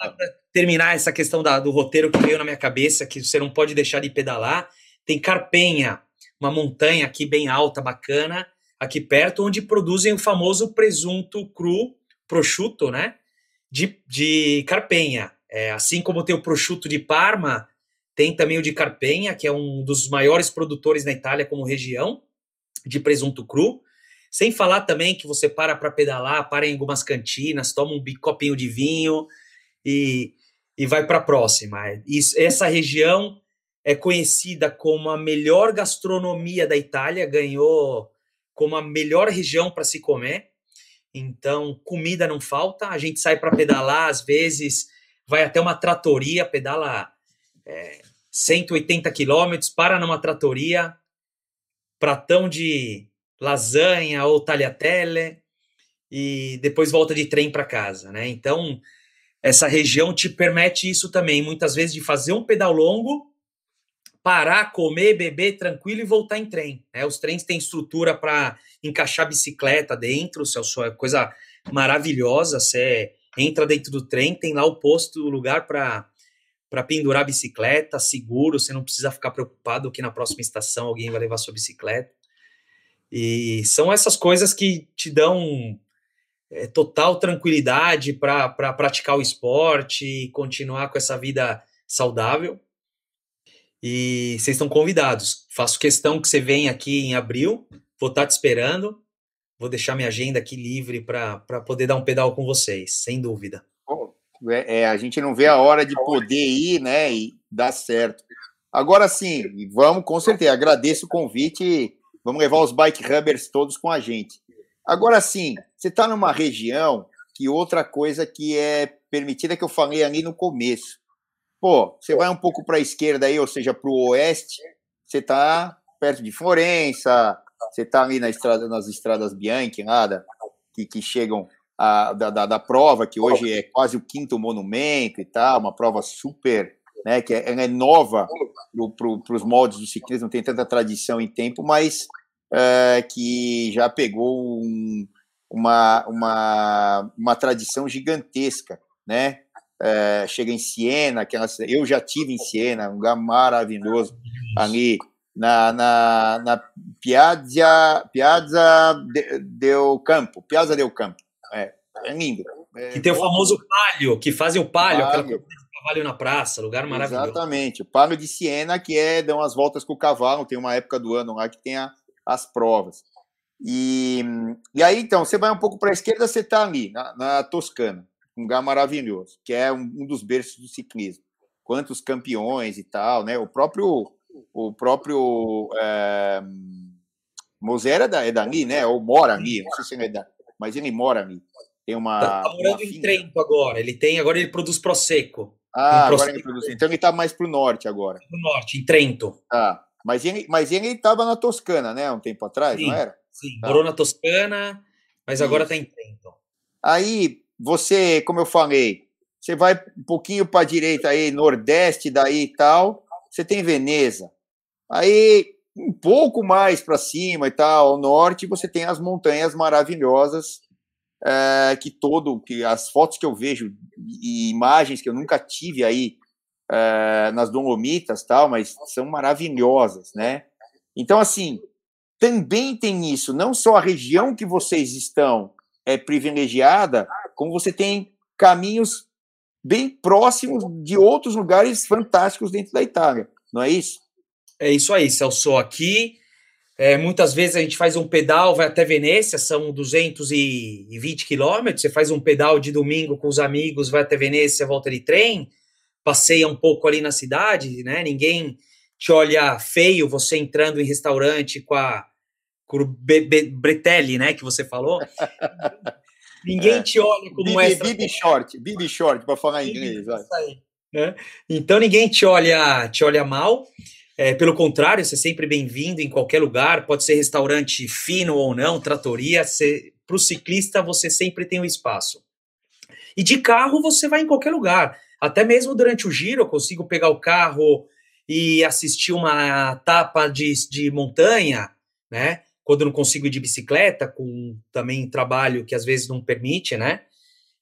Speaker 2: terminar essa questão da- do roteiro que veio na minha cabeça, que você não pode deixar de pedalar, tem Carpenha, uma montanha aqui bem alta, bacana, aqui perto, onde produzem o famoso presunto cru, prosciutto, né? De, de Carpenha. É, assim como tem o prosciutto de Parma, tem também o de Carpenha, que é um dos maiores produtores na Itália como região de presunto cru. Sem falar também que você para para pedalar, para em algumas cantinas, toma um copinho de vinho e, e vai para a próxima. Isso, essa região é conhecida como a melhor gastronomia da Itália, ganhou como a melhor região para se comer. Então, comida não falta. A gente sai para pedalar, às vezes vai até uma tratoria, pedala é, 180 quilômetros, para numa tratoria, pratão de lasanha ou tagliatelle e depois volta de trem para casa, né? Então, essa região te permite isso também, muitas vezes de fazer um pedal longo, parar, comer, beber tranquilo e voltar em trem. Né? Os trens têm estrutura para encaixar bicicleta dentro, Celso, é coisa maravilhosa. Você entra dentro do trem, tem lá o posto, o lugar para para pendurar a bicicleta, seguro, você não precisa ficar preocupado que na próxima estação alguém vai levar sua bicicleta. E são essas coisas que te dão é, total tranquilidade para pra praticar o esporte e continuar com essa vida saudável. E vocês estão convidados. Faço questão que você venha aqui em abril, vou estar te esperando. vou deixar minha agenda aqui livre para poder dar um pedal com vocês, sem dúvida.
Speaker 1: É, é, a gente não vê a hora de poder ir, né, e dar certo. Agora sim, vamos, com certeza, agradeço o convite, vamos levar os bike rubbers todos com a gente. Agora sim, você está numa região que outra coisa que é permitida que eu falei ali no começo. Pô, você vai um pouco para a esquerda aí, ou seja, para o oeste, você está perto de Florença, você está ali na estrada, nas estradas Bianchi, nada, que, que chegam a, da, da, da, prova, que hoje é quase o quinto monumento e tal, uma prova super, né, que é, é nova para os moldes do ciclismo, não tem tanta tradição em tempo, mas é, que já pegou um, uma, uma, uma tradição gigantesca, né? É, chega em Siena, que eu já tive em Siena, um lugar maravilhoso ali na, na, na Piazza, Piazza del Campo, Piazza del Campo. É, é lindo. É,
Speaker 2: que tem o famoso palio, que fazem o palio, palio. aquela cavalo na praça, lugar maravilhoso.
Speaker 1: Exatamente, o palio de Siena, que é dão as voltas com o cavalo, tem uma época do ano lá que tem a, as provas. E, e aí, então, você vai um pouco para a esquerda, você está ali, na, na, Toscana, um lugar maravilhoso, que é um, um dos berços do ciclismo. Quantos campeões e tal, né? O próprio o próprio é, Moser é, da, é dali, né? Ou mora ali, não sei se ele é da, mas ele mora ali. Tem uma.
Speaker 2: Tá, tá morando em Trento agora. Ele tem, agora ele produz Prosecco.
Speaker 1: Ah, agora Prosecco. ele produz. Então ele está mais para o norte agora.
Speaker 2: No norte, em Trento.
Speaker 1: Ah, mas ele, mas ele estava na Toscana, né? Um tempo atrás,
Speaker 2: sim,
Speaker 1: não era?
Speaker 2: Sim, tá. morou na Toscana, mas agora está em Trento.
Speaker 1: Aí você, como eu falei, você vai um pouquinho para a direita aí, nordeste daí e tal você tem Veneza. Aí, um pouco mais para cima e tal, ao norte, você tem as montanhas maravilhosas, é, que todo, que as fotos que eu vejo e imagens que eu nunca tive aí é, nas Dolomitas tal, mas são maravilhosas, né? Então, assim, também tem isso, não só a região que vocês estão é privilegiada, como você tem caminhos bem próximos de outros lugares fantásticos dentro da Itália, não é isso?
Speaker 2: É isso aí, Celso. Aqui, é, muitas vezes a gente faz um pedal, vai até Veneza, são 220 quilômetros. Você faz um pedal de domingo com os amigos, vai até Veneza, volta de trem, passeia um pouco ali na cidade, né? Ninguém te olha feio você entrando em restaurante com a com o Bretelli, né, que você falou. *laughs* Ninguém é. te olha como
Speaker 1: Bibi, extra. Bibi *laughs* short, Bibi short, para falar em inglês. Vai.
Speaker 2: Né? Então ninguém te olha, te olha mal. É, pelo contrário, você é sempre bem-vindo em qualquer lugar, pode ser restaurante fino ou não, tratoria. Para o ciclista, você sempre tem um espaço. E de carro, você vai em qualquer lugar. Até mesmo durante o giro, eu consigo pegar o carro e assistir uma etapa de, de montanha, né? quando não consigo ir de bicicleta, com também trabalho que às vezes não permite, né?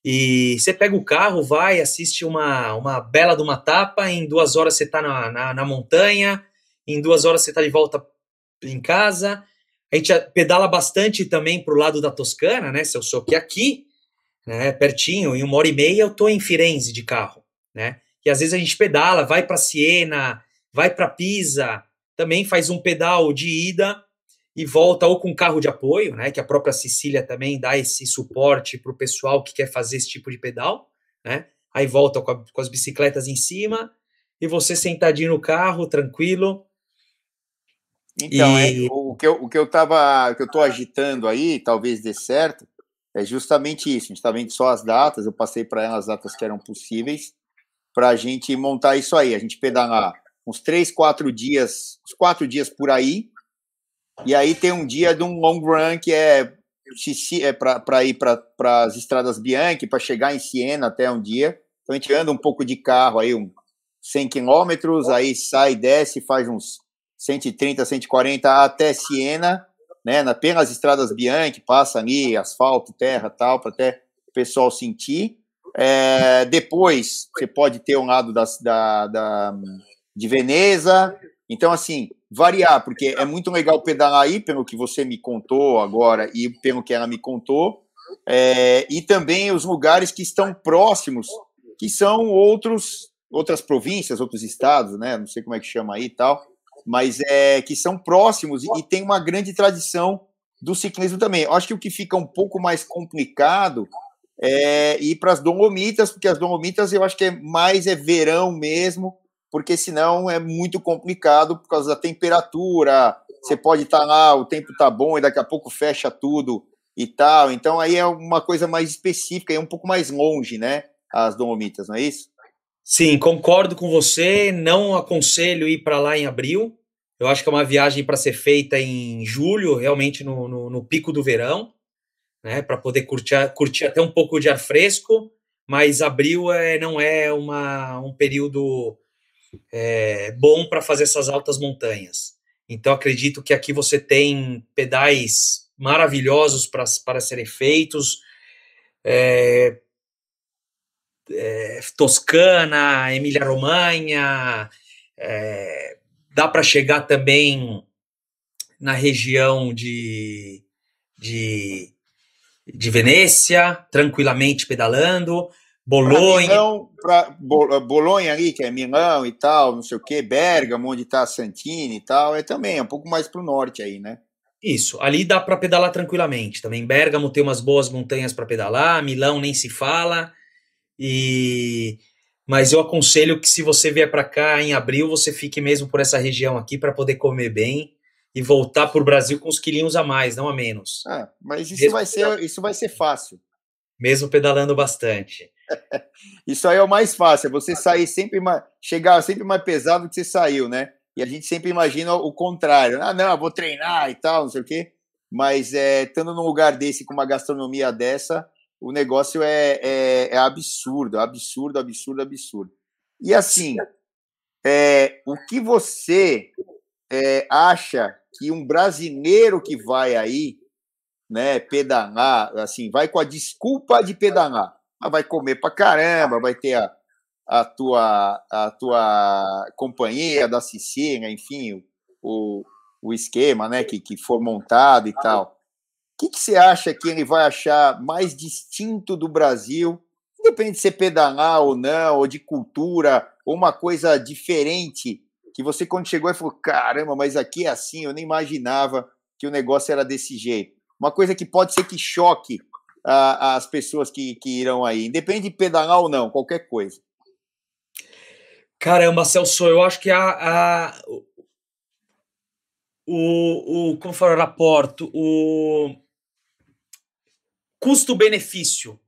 Speaker 2: E você pega o carro, vai, assiste uma, uma bela de uma tapa, em duas horas você está na, na, na, montanha, em duas horas você está de volta em casa. A gente pedala bastante também para o lado da Toscana, né? Se eu sou aqui, aqui, né? Pertinho, em uma hora e meia eu estou em Firenze de carro, né? E às vezes a gente pedala, vai para Siena, vai para Pisa, também faz um pedal de ida e volta ou com carro de apoio, né? Que a própria Sicília também dá esse suporte para o pessoal que quer fazer esse tipo de pedal, né? Aí volta com, a, com, as bicicletas em cima e você sentadinho no carro, tranquilo.
Speaker 1: Então, e... é, o que eu, o que eu tava, que eu tô agitando aí, talvez dê certo, é justamente isso. A gente está vendo só as datas, eu passei para ela as datas que eram possíveis para a gente montar isso aí. A gente pedalar uns três, quatro dias, uns quatro dias por aí, e aí tem um dia de um long run que é, é para ir para as estradas Bianchi, para chegar em Siena até um dia. Então a gente anda um pouco de carro aí, uns 100 quilômetros, aí sai, desce, faz uns 130, 140 até Siena, né, apenas estradas Bianchi, passa ali asfalto, terra tal, para até o pessoal sentir. É, depois você pode ter um lado das, da, da, de Veneza. Então, assim, variar, porque é muito legal pedalar aí, pelo que você me contou agora e pelo que ela me contou, é, e também os lugares que estão próximos, que são outros outras províncias, outros estados, né? Não sei como é que chama aí e tal, mas é que são próximos e, e tem uma grande tradição do ciclismo também. Eu acho que o que fica um pouco mais complicado é ir para as Dolomitas, porque as Dolomitas eu acho que é mais é verão mesmo, porque senão é muito complicado por causa da temperatura. Você pode estar tá lá, o tempo tá bom e daqui a pouco fecha tudo e tal. Então aí é uma coisa mais específica é um pouco mais longe, né? As Dolomitas, não é isso?
Speaker 2: Sim, concordo com você. Não aconselho ir para lá em abril. Eu acho que é uma viagem para ser feita em julho, realmente no, no, no pico do verão, né? Para poder curtir, curtir até um pouco de ar fresco. Mas abril é, não é uma, um período é, bom para fazer essas altas montanhas. Então acredito que aqui você tem pedais maravilhosos para, serem feitos. É, é, Toscana, Emília-Romanha, é, dá para chegar também na região de, de, de Venécia, tranquilamente pedalando. Bolonha. Milão,
Speaker 1: pra, Bolonha ali, que é Milão e tal, não sei o que, Bergamo, onde está Santini e tal, é também é um pouco mais para o norte aí, né?
Speaker 2: Isso, ali dá para pedalar tranquilamente. Também Bergamo tem umas boas montanhas para pedalar, Milão nem se fala. E mas eu aconselho que se você vier para cá em abril, você fique mesmo por essa região aqui para poder comer bem e voltar para o Brasil com os quilinhos a mais, não a menos.
Speaker 1: Ah, mas isso vai ser isso vai ser fácil.
Speaker 2: Mesmo pedalando bastante.
Speaker 1: Isso aí é o mais fácil, é você sair sempre mais, chegar sempre mais pesado do que você saiu, né? E a gente sempre imagina o contrário. Ah, não, vou treinar e tal, não sei o quê. Mas é, estando num lugar desse, com uma gastronomia dessa, o negócio é, é, é absurdo, absurdo, absurdo, absurdo. E assim, é, o que você é, acha que um brasileiro que vai aí, né, pedalar, assim, vai com a desculpa de pedalar, vai comer pra caramba, vai ter a, a tua, a tua companhia da Sicília, enfim, o, o esquema né, que, que for montado e tal. O que, que você acha que ele vai achar mais distinto do Brasil? Independe de ser pedalar ou não, ou de cultura, ou uma coisa diferente, que você quando chegou e falou, caramba, mas aqui é assim, eu nem imaginava que o negócio era desse jeito. Uma coisa que pode ser que choque as pessoas que, que irão aí, independe de pedalar ou não, qualquer coisa.
Speaker 2: Caramba, Celso, eu acho que a, a o, o como foi o raporto, o custo-benefício.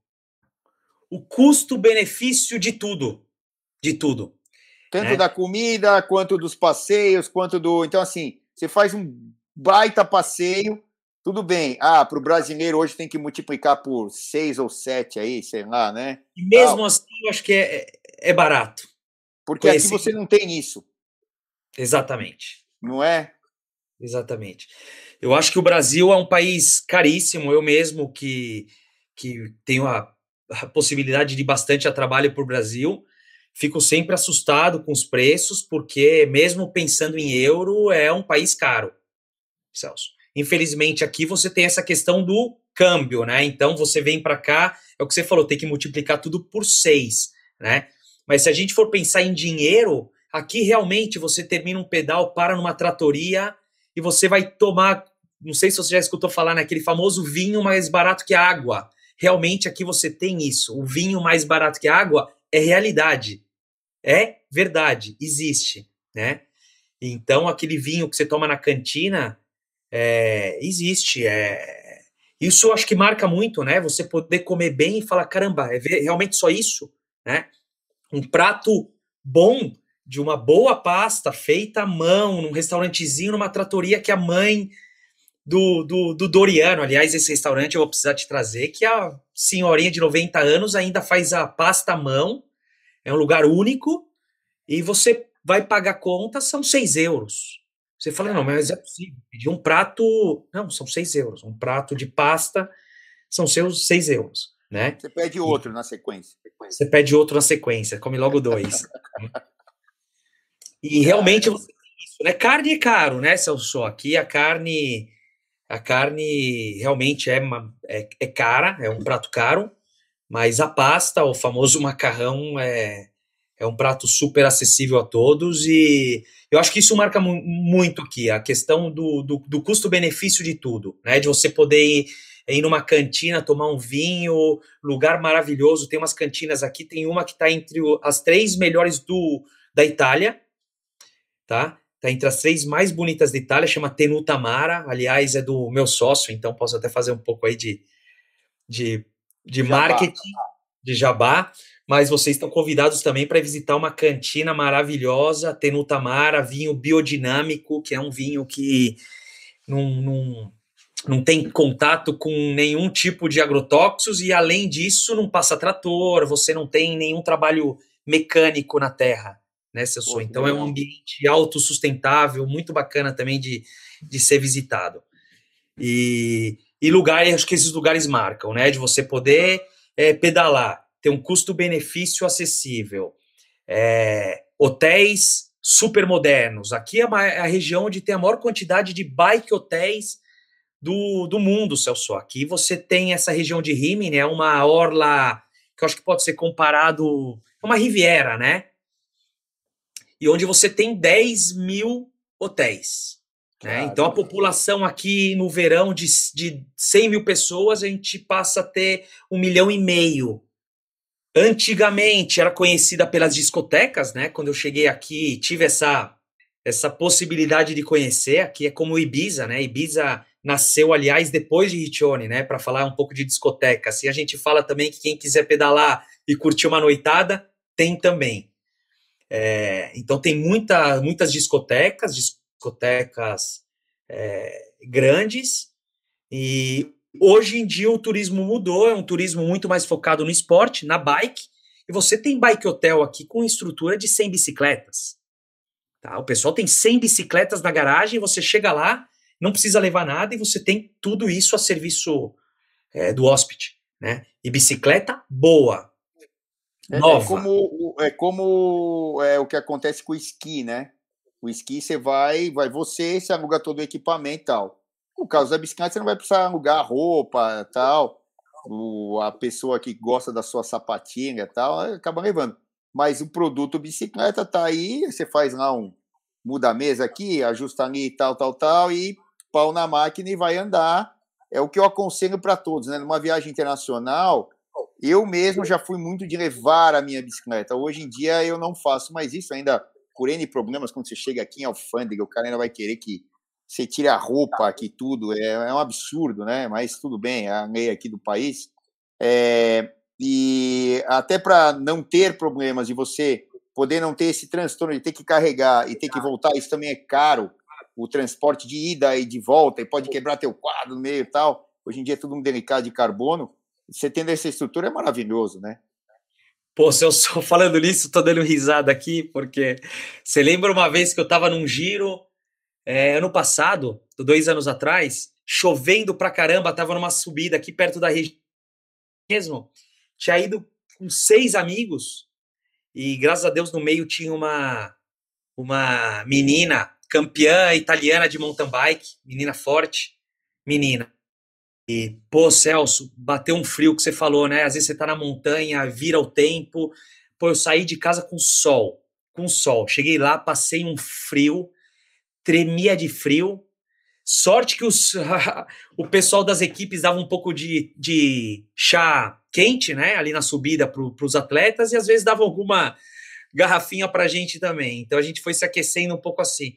Speaker 2: O custo-benefício de tudo. De tudo.
Speaker 1: Tanto né? da comida, quanto dos passeios, quanto do. Então, assim, você faz um baita passeio, tudo bem. Ah, para o brasileiro hoje tem que multiplicar por seis ou sete aí, sei lá, né?
Speaker 2: E mesmo assim, eu acho que é, é barato.
Speaker 1: Porque aqui você não tem isso.
Speaker 2: Exatamente.
Speaker 1: Não é?
Speaker 2: Exatamente. Eu acho que o Brasil é um país caríssimo. Eu mesmo que, que tenho a, a possibilidade de bastante a trabalho por Brasil, fico sempre assustado com os preços, porque mesmo pensando em euro, é um país caro, Celso. Infelizmente, aqui você tem essa questão do câmbio, né? Então você vem para cá, é o que você falou, tem que multiplicar tudo por seis, né? Mas se a gente for pensar em dinheiro, aqui realmente você termina um pedal, para numa tratoria e você vai tomar, não sei se você já escutou falar naquele famoso vinho mais barato que água. Realmente aqui você tem isso. O vinho mais barato que água é realidade. É verdade, existe, né? Então aquele vinho que você toma na cantina é, existe. É, isso eu acho que marca muito, né? Você poder comer bem e falar, caramba, é realmente só isso, né? Um prato bom de uma boa pasta feita à mão, num restaurantezinho, numa tratoria que a mãe do, do, do, Doriano, aliás, esse restaurante eu vou precisar te trazer, que a senhorinha de 90 anos ainda faz a pasta à mão, é um lugar único, e você vai pagar conta, são 6 euros. Você fala, não, mas é possível, pedir um prato, não, são 6 euros, um prato de pasta são seus 6 euros, né?
Speaker 1: Você pede outro e, na sequência.
Speaker 2: Você pede outro na sequência, come logo dois. E realmente você tem isso, né? Carne é caro, né, Celso? Aqui a carne, a carne realmente é, uma, é, é cara, é um prato caro, mas a pasta, o famoso macarrão, é, É um prato super acessível a todos e eu acho que isso marca mu muito aqui, a questão do, do, do custo-benefício de tudo, né? De você poder ir, ir numa cantina, tomar um vinho, lugar maravilhoso. Tem umas cantinas aqui, tem uma que está entre as três melhores do, da Itália, tá? Está entre as três mais bonitas da Itália, chama Tenuta Mara. Aliás, é do meu sócio, então posso até fazer um pouco aí de, de, de marketing, de jabá mas vocês estão convidados também para visitar uma cantina maravilhosa, Tenutamara, vinho biodinâmico, que é um vinho que não, não, não tem contato com nenhum tipo de agrotóxicos e, além disso, não passa trator, você não tem nenhum trabalho mecânico na terra, né, seu sonho. Então é um ambiente autossustentável, muito bacana também de, de ser visitado. E, e lugares, acho que esses lugares marcam, né, de você poder é, pedalar ter um custo-benefício acessível. É, hotéis super modernos. Aqui é a região onde tem a maior quantidade de bike hotéis do, do mundo, Celso. Aqui você tem essa região de Rimini, é uma orla que eu acho que pode ser comparado a uma riviera, né? E onde você tem 10 mil hotéis. Né? Então a população aqui no verão de, de 100 mil pessoas, a gente passa a ter um milhão e meio Antigamente era conhecida pelas discotecas, né? Quando eu cheguei aqui, tive essa essa possibilidade de conhecer. Aqui é como Ibiza, né? Ibiza nasceu, aliás, depois de Riccione, né? Para falar um pouco de discoteca. Assim, a gente fala também que quem quiser pedalar e curtir uma noitada, tem também. É, então tem muita, muitas discotecas, discotecas é, grandes, e Hoje em dia o turismo mudou, é um turismo muito mais focado no esporte, na bike, e você tem bike hotel aqui com estrutura de 100 bicicletas. Tá? O pessoal tem 100 bicicletas na garagem, você chega lá, não precisa levar nada e você tem tudo isso a serviço é, do hóspede. Né? E bicicleta boa,
Speaker 1: é, é nova. É como, é como é, o que acontece com o esqui, né? O esqui você vai, vai você, você aluga todo o equipamento e tal. No caso da bicicleta, você não vai precisar alugar roupa tal. O, a pessoa que gosta da sua sapatinha e tal, acaba levando. Mas o produto bicicleta tá aí, você faz lá um muda a mesa aqui, ajusta ali tal, tal, tal, e pau na máquina e vai andar. É o que eu aconselho para todos, né? Numa viagem internacional, eu mesmo já fui muito de levar a minha bicicleta. Hoje em dia eu não faço mais isso, ainda por N problemas, quando você chega aqui em alfândega, o cara ainda vai querer que você tira a roupa aqui, tudo, é, é um absurdo, né? Mas tudo bem, é a lei aqui do país. É, e até para não ter problemas de você poder não ter esse transtorno de ter que carregar e ter que voltar, isso também é caro. O transporte de ida e de volta, e pode quebrar teu quadro no meio e tal. Hoje em dia é tudo um delicado de carbono. Você tendo essa estrutura é maravilhoso, né?
Speaker 2: Pô, se eu só *laughs* falando nisso, tô dando risada aqui, porque você lembra uma vez que eu tava num giro é, ano passado, dois anos atrás, chovendo pra caramba, tava numa subida aqui perto da região mesmo. Tinha ido com seis amigos e graças a Deus no meio tinha uma uma menina campeã italiana de mountain bike, menina forte, menina. E, pô, Celso, bateu um frio que você falou, né? Às vezes você tá na montanha, vira o tempo. Pô, eu saí de casa com sol, com sol. Cheguei lá, passei um frio tremia de frio. Sorte que os, *laughs* o pessoal das equipes dava um pouco de, de chá quente, né, ali na subida para os atletas, e às vezes dava alguma garrafinha para a gente também. Então a gente foi se aquecendo um pouco assim.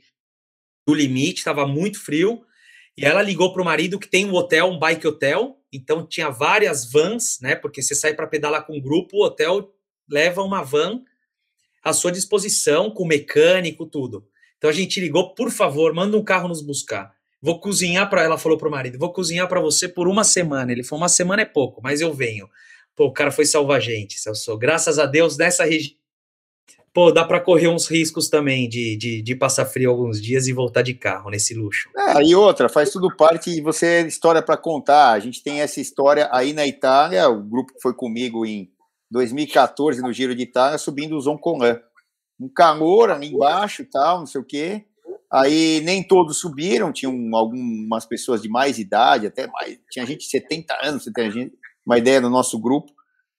Speaker 2: Do limite, estava muito frio, e ela ligou para o marido que tem um hotel, um bike hotel, então tinha várias vans, né, porque você sai para pedalar com um grupo, o hotel leva uma van à sua disposição, com mecânico, tudo. Então a gente ligou, por favor, manda um carro nos buscar. Vou cozinhar para ela, falou pro marido, vou cozinhar para você por uma semana. Ele falou, uma semana é pouco, mas eu venho. Pô, o cara foi salvar a gente, Celso. Graças a Deus, nessa região. Pô, dá para correr uns riscos também de, de, de, passar frio alguns dias e voltar de carro nesse luxo.
Speaker 1: É, e outra, faz tudo parte e você é história para contar. A gente tem essa história aí na Itália, o grupo que foi comigo em 2014 no Giro de Itália, subindo o Zoncolan um calor ali embaixo tal, não sei o quê. Aí nem todos subiram, tinham algumas pessoas de mais idade, até mais, tinha gente de 70 anos, você tem uma ideia do nosso grupo.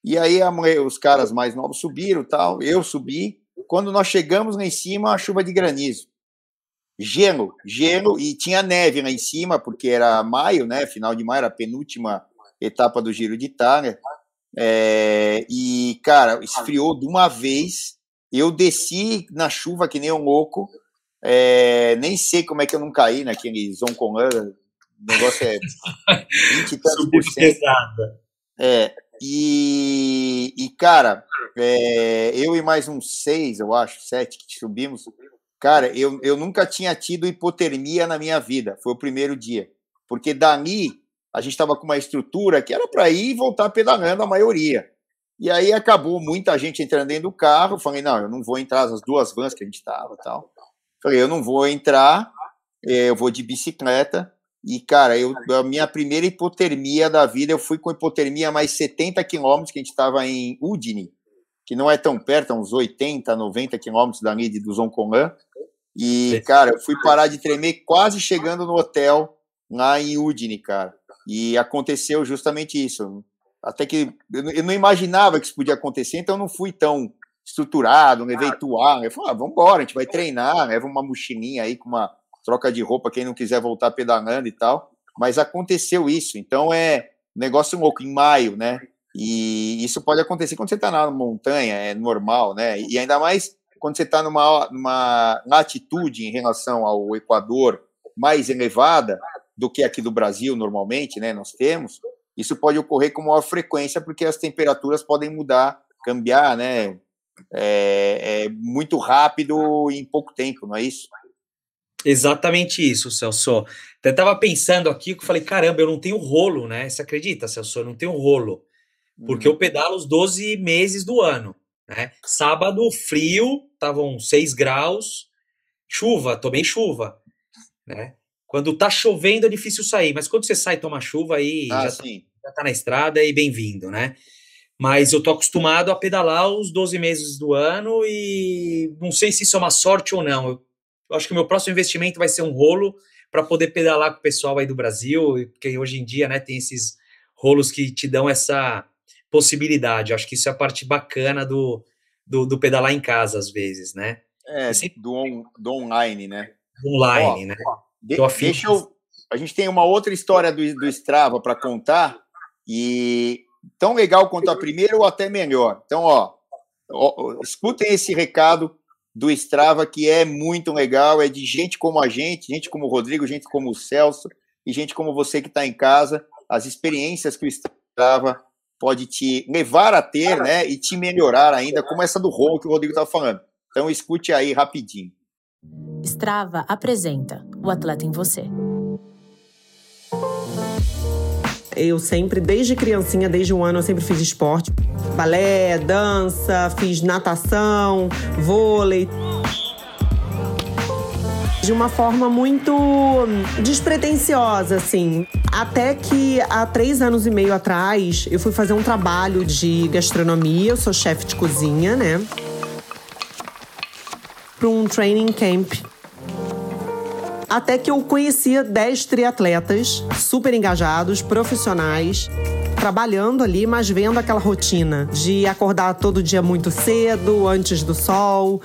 Speaker 1: E aí a os caras mais novos subiram, tal. Eu subi. Quando nós chegamos lá em cima, a chuva de granizo, gelo, gelo e tinha neve lá em cima porque era maio, né? Final de maio, era a penúltima etapa do Giro de Itália. É, e cara, esfriou de uma vez. Eu desci na chuva que nem um louco. É, nem sei como é que eu não caí naquele Zoncolan. O negócio é *laughs* 20 e tantos por cento. É, e, e cara, é, eu e mais uns seis, eu acho, sete que subimos. Cara, eu, eu nunca tinha tido hipotermia na minha vida. Foi o primeiro dia. Porque dali a gente estava com uma estrutura que era para ir e voltar pedalando a maioria. E aí acabou muita gente entrando dentro do carro. Falei, não, eu não vou entrar as duas vans que a gente estava tal. Falei, eu não vou entrar, eh, eu vou de bicicleta. E, cara, eu, a minha primeira hipotermia da vida, eu fui com hipotermia mais 70 quilômetros, que a gente estava em Udine, que não é tão perto, é uns 80, 90 quilômetros dali de do Zoncolan. E, cara, eu fui parar de tremer quase chegando no hotel lá em Udine, cara. E aconteceu justamente isso. Até que eu não imaginava que isso podia acontecer, então eu não fui tão estruturado, levei toalha. Eu falei, ah, vamos embora, a gente vai treinar, leva uma mochilinha aí com uma troca de roupa, quem não quiser voltar pedalando e tal. Mas aconteceu isso, então é negócio louco, em maio, né? E isso pode acontecer quando você está na montanha, é normal, né? E ainda mais quando você está numa, numa latitude em relação ao Equador mais elevada do que aqui do Brasil normalmente, né? Nós temos. Isso pode ocorrer com maior frequência porque as temperaturas podem mudar, cambiar, né? É, é muito rápido em pouco tempo, não é isso?
Speaker 2: Exatamente isso, Celso. Eu tava pensando aqui que falei, caramba, eu não tenho rolo, né? Você acredita, Celso? Eu não tenho rolo. Porque uhum. eu pedalo os 12 meses do ano. Né? Sábado, frio, estavam 6 graus, chuva, tomei chuva. Né? Quando tá chovendo é difícil sair, mas quando você sai e toma chuva, aí ah, já, tá, já, tá, na estrada e bem-vindo, né? Mas eu tô acostumado a pedalar os 12 meses do ano e não sei se isso é uma sorte ou não. Eu acho que o meu próximo investimento vai ser um rolo para poder pedalar com o pessoal aí do Brasil, porque hoje em dia, né, tem esses rolos que te dão essa possibilidade. Eu acho que isso é a parte bacana do, do, do pedalar em casa, às vezes, né?
Speaker 1: É, do, on, do online, né?
Speaker 2: Online, ó, né? Ó,
Speaker 1: de, deixa eu. A gente tem uma outra história do, do Strava para contar, e tão legal quanto a primeira ou até melhor. Então, ó, ó escutem esse recado do Strava, que é muito legal, é de gente como a gente, gente como o Rodrigo, gente como o Celso, e gente como você que está em casa, as experiências que o Strava pode te levar a ter, né, e te melhorar ainda, como essa do rolo que o Rodrigo estava falando. Então escute aí rapidinho.
Speaker 3: Strava apresenta o atleta em você.
Speaker 5: Eu sempre, desde criancinha, desde um ano, eu sempre fiz esporte. Balé, dança, fiz natação, vôlei. De uma forma muito despretensiosa, assim. Até que há três anos e meio atrás, eu fui fazer um trabalho de gastronomia. Eu sou chefe de cozinha, né? Para um training camp até que eu conhecia 10 triatletas super engajados, profissionais, trabalhando ali, mas vendo aquela rotina de acordar todo dia muito cedo, antes do sol.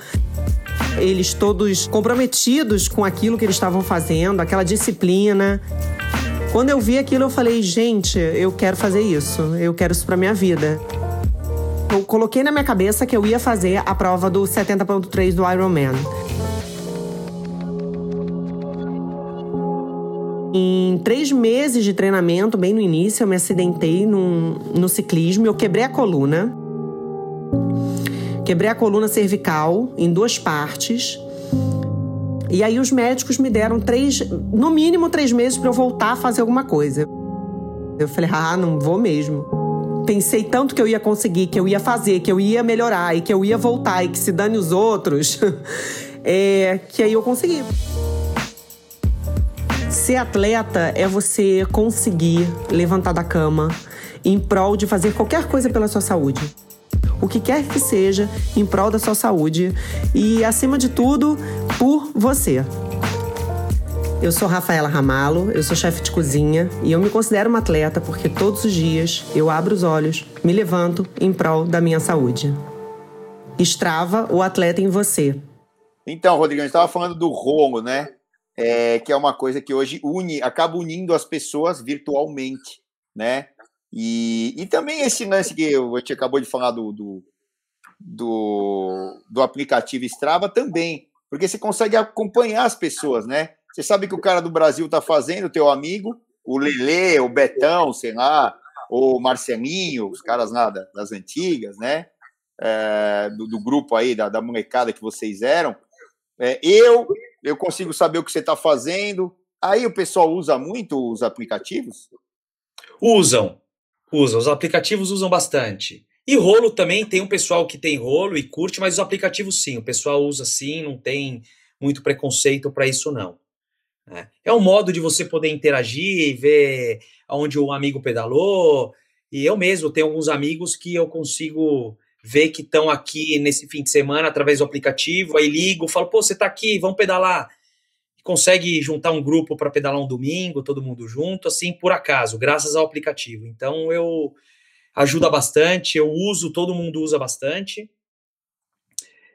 Speaker 5: Eles todos comprometidos com aquilo que eles estavam fazendo, aquela disciplina. Quando eu vi aquilo, eu falei: gente, eu quero fazer isso, eu quero isso para minha vida. Eu coloquei na minha cabeça que eu ia fazer a prova do 70.3 do Ironman. Em três meses de treinamento, bem no início, eu me acidentei num, no ciclismo eu quebrei a coluna. Quebrei a coluna cervical em duas partes. E aí os médicos me deram três, no mínimo três meses para eu voltar a fazer alguma coisa. Eu falei, ah, não vou mesmo. Pensei tanto que eu ia conseguir, que eu ia fazer, que eu ia melhorar e que eu ia voltar e que se dane os outros, *laughs* é, que aí eu consegui. Ser atleta é você conseguir levantar da cama em prol de fazer qualquer coisa pela sua saúde. O que quer que seja em prol da sua saúde e, acima de tudo, por você. Eu sou Rafaela Ramalo, eu sou chefe de cozinha e eu me considero uma atleta porque todos os dias eu abro os olhos, me levanto em prol da minha saúde. Estrava o atleta em você.
Speaker 1: Então, Rodrigo, a gente estava falando do Romo, né? É, que é uma coisa que hoje une, acaba unindo as pessoas virtualmente, né? E, e também esse lance que eu, te acabou de falar do, do, do, do aplicativo Strava também, porque você consegue acompanhar as pessoas, né? Você sabe que o cara do Brasil está fazendo, teu amigo, o Lele, o Betão, sei lá, o Marcelinho, os caras lá das antigas, né? É, do, do, grupo aí, da, da molecada que vocês eram. É, eu, eu consigo saber o que você está fazendo. Aí o pessoal usa muito os aplicativos?
Speaker 2: Usam, usam. Os aplicativos usam bastante. E rolo também, tem um pessoal que tem rolo e curte, mas os aplicativos sim, o pessoal usa sim, não tem muito preconceito para isso não. Né? É um modo de você poder interagir, ver onde o amigo pedalou. E eu mesmo tenho alguns amigos que eu consigo ver que estão aqui nesse fim de semana através do aplicativo. Aí ligo, falo, pô, você está aqui, vamos pedalar. Consegue juntar um grupo para pedalar um domingo, todo mundo junto, assim, por acaso, graças ao aplicativo. Então eu ajuda bastante, eu uso, todo mundo usa bastante.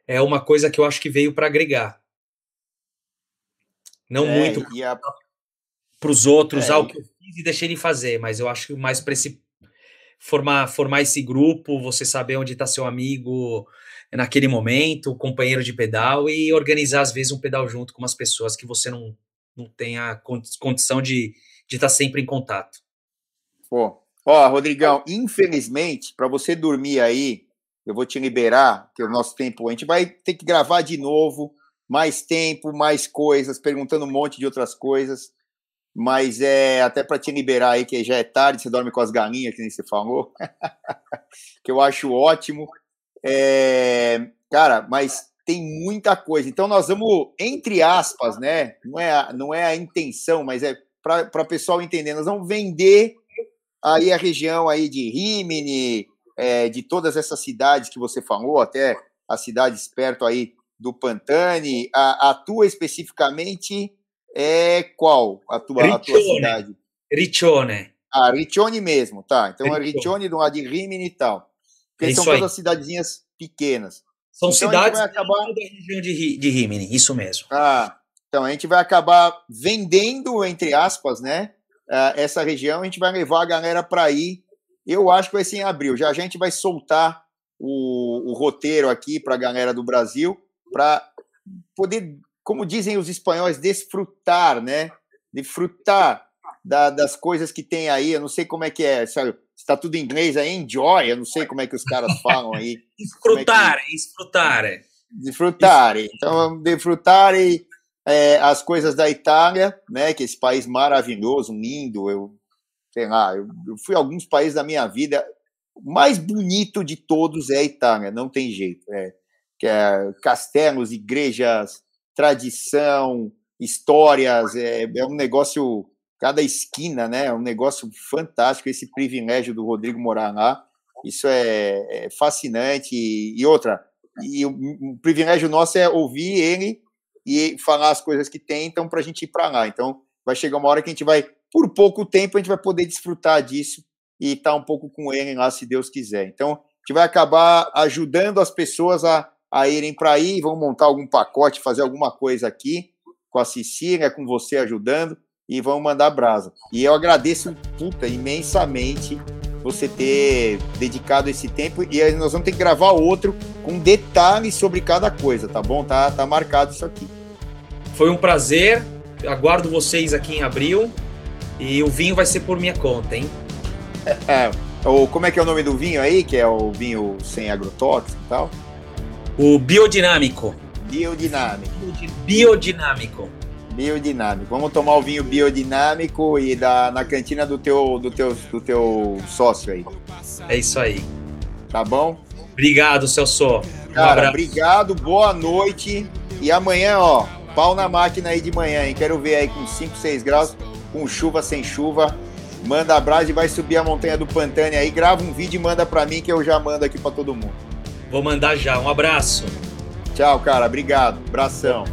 Speaker 2: É uma coisa que eu acho que veio para agregar. Não é, muito a... para os outros, é, algo que eu fiz e deixei de fazer, mas eu acho que mais para esse formar, formar esse grupo, você saber onde está seu amigo naquele momento, o companheiro de pedal e organizar às vezes um pedal junto com umas pessoas que você não, não tem a condição de estar tá sempre em contato.
Speaker 1: Pô, ó, Rodrigão, infelizmente, para você dormir aí, eu vou te liberar, que o nosso tempo, a gente vai ter que gravar de novo mais tempo, mais coisas, perguntando um monte de outras coisas. Mas é até para te liberar aí, que já é tarde, você dorme com as galinhas, que nem você falou, *laughs* que eu acho ótimo. É, cara, mas tem muita coisa. Então nós vamos, entre aspas, né? Não é a, não é a intenção, mas é para o pessoal entender. Nós vamos vender aí a região aí de Rimini, é, de todas essas cidades que você falou, até as cidades perto aí do Pantani. A, a tua especificamente é qual? A tua, a tua cidade?
Speaker 2: Riccione.
Speaker 1: Ah, Riccione mesmo, tá. Então Riccione. é Riccione do lado de Rimini e tal. Porque é são todas aí. cidadezinhas pequenas.
Speaker 2: São então, cidades acabar... da região de, de Rimini, isso mesmo.
Speaker 1: Ah, então a gente vai acabar vendendo, entre aspas, né? Uh, essa região, a gente vai levar a galera para ir. Eu acho que vai ser em abril. Já a gente vai soltar o, o roteiro aqui para a galera do Brasil para poder, como dizem os espanhóis, desfrutar, né? Desfrutar da, das coisas que tem aí. Eu não sei como é que é, sabe? Está tudo em inglês aí, enjoy. Eu não sei como é que os caras falam aí.
Speaker 2: desfrutar,
Speaker 1: é
Speaker 2: que... desfrutar.
Speaker 1: Desfrutar. Então, vamos desfrutar é, as coisas da Itália, né? Que é esse país maravilhoso, lindo. Eu, sei lá, eu, eu fui a alguns países da minha vida. O mais bonito de todos é a Itália, não tem jeito. É, que é castelos, igrejas, tradição, histórias, é, é um negócio, cada esquina, né? É um negócio fantástico, esse privilégio do Rodrigo morar lá. Isso é, é fascinante. E, e, outra, e o, o, privilégio nosso é ouvir ele e falar as coisas que tem, então, para a gente ir para lá. Então, vai chegar uma hora que a gente vai, por pouco tempo, a gente vai poder desfrutar disso e estar tá um pouco com ele lá, se Deus quiser. Então, a gente vai acabar ajudando as pessoas a a irem para aí, vão montar algum pacote, fazer alguma coisa aqui com a Cecília, com você ajudando e vão mandar brasa. E eu agradeço puta imensamente você ter dedicado esse tempo e nós vamos ter que gravar outro com detalhes sobre cada coisa, tá bom? Tá, tá marcado isso aqui.
Speaker 2: Foi um prazer. Aguardo vocês aqui em abril e o vinho vai ser por minha conta, hein? *laughs*
Speaker 1: É, o, como é que é o nome do vinho aí? Que é o vinho sem agrotóxico e tal?
Speaker 2: O biodinâmico.
Speaker 1: Biodinâmico.
Speaker 2: Biodinâmico.
Speaker 1: Biodinâmico. Vamos tomar o vinho biodinâmico e da, na cantina do teu, do, teu, do teu sócio aí.
Speaker 2: É isso aí.
Speaker 1: Tá bom?
Speaker 2: Obrigado, Celso.
Speaker 1: Um Cara, obrigado, boa noite. E amanhã, ó, pau na máquina aí de manhã, hein? Quero ver aí com 5, 6 graus, com chuva, sem chuva. Manda abraço e vai subir a montanha do Pantane aí. Grava um vídeo e manda pra mim que eu já mando aqui pra todo mundo.
Speaker 2: Vou mandar já. Um abraço.
Speaker 1: Tchau, cara. Obrigado. Abração.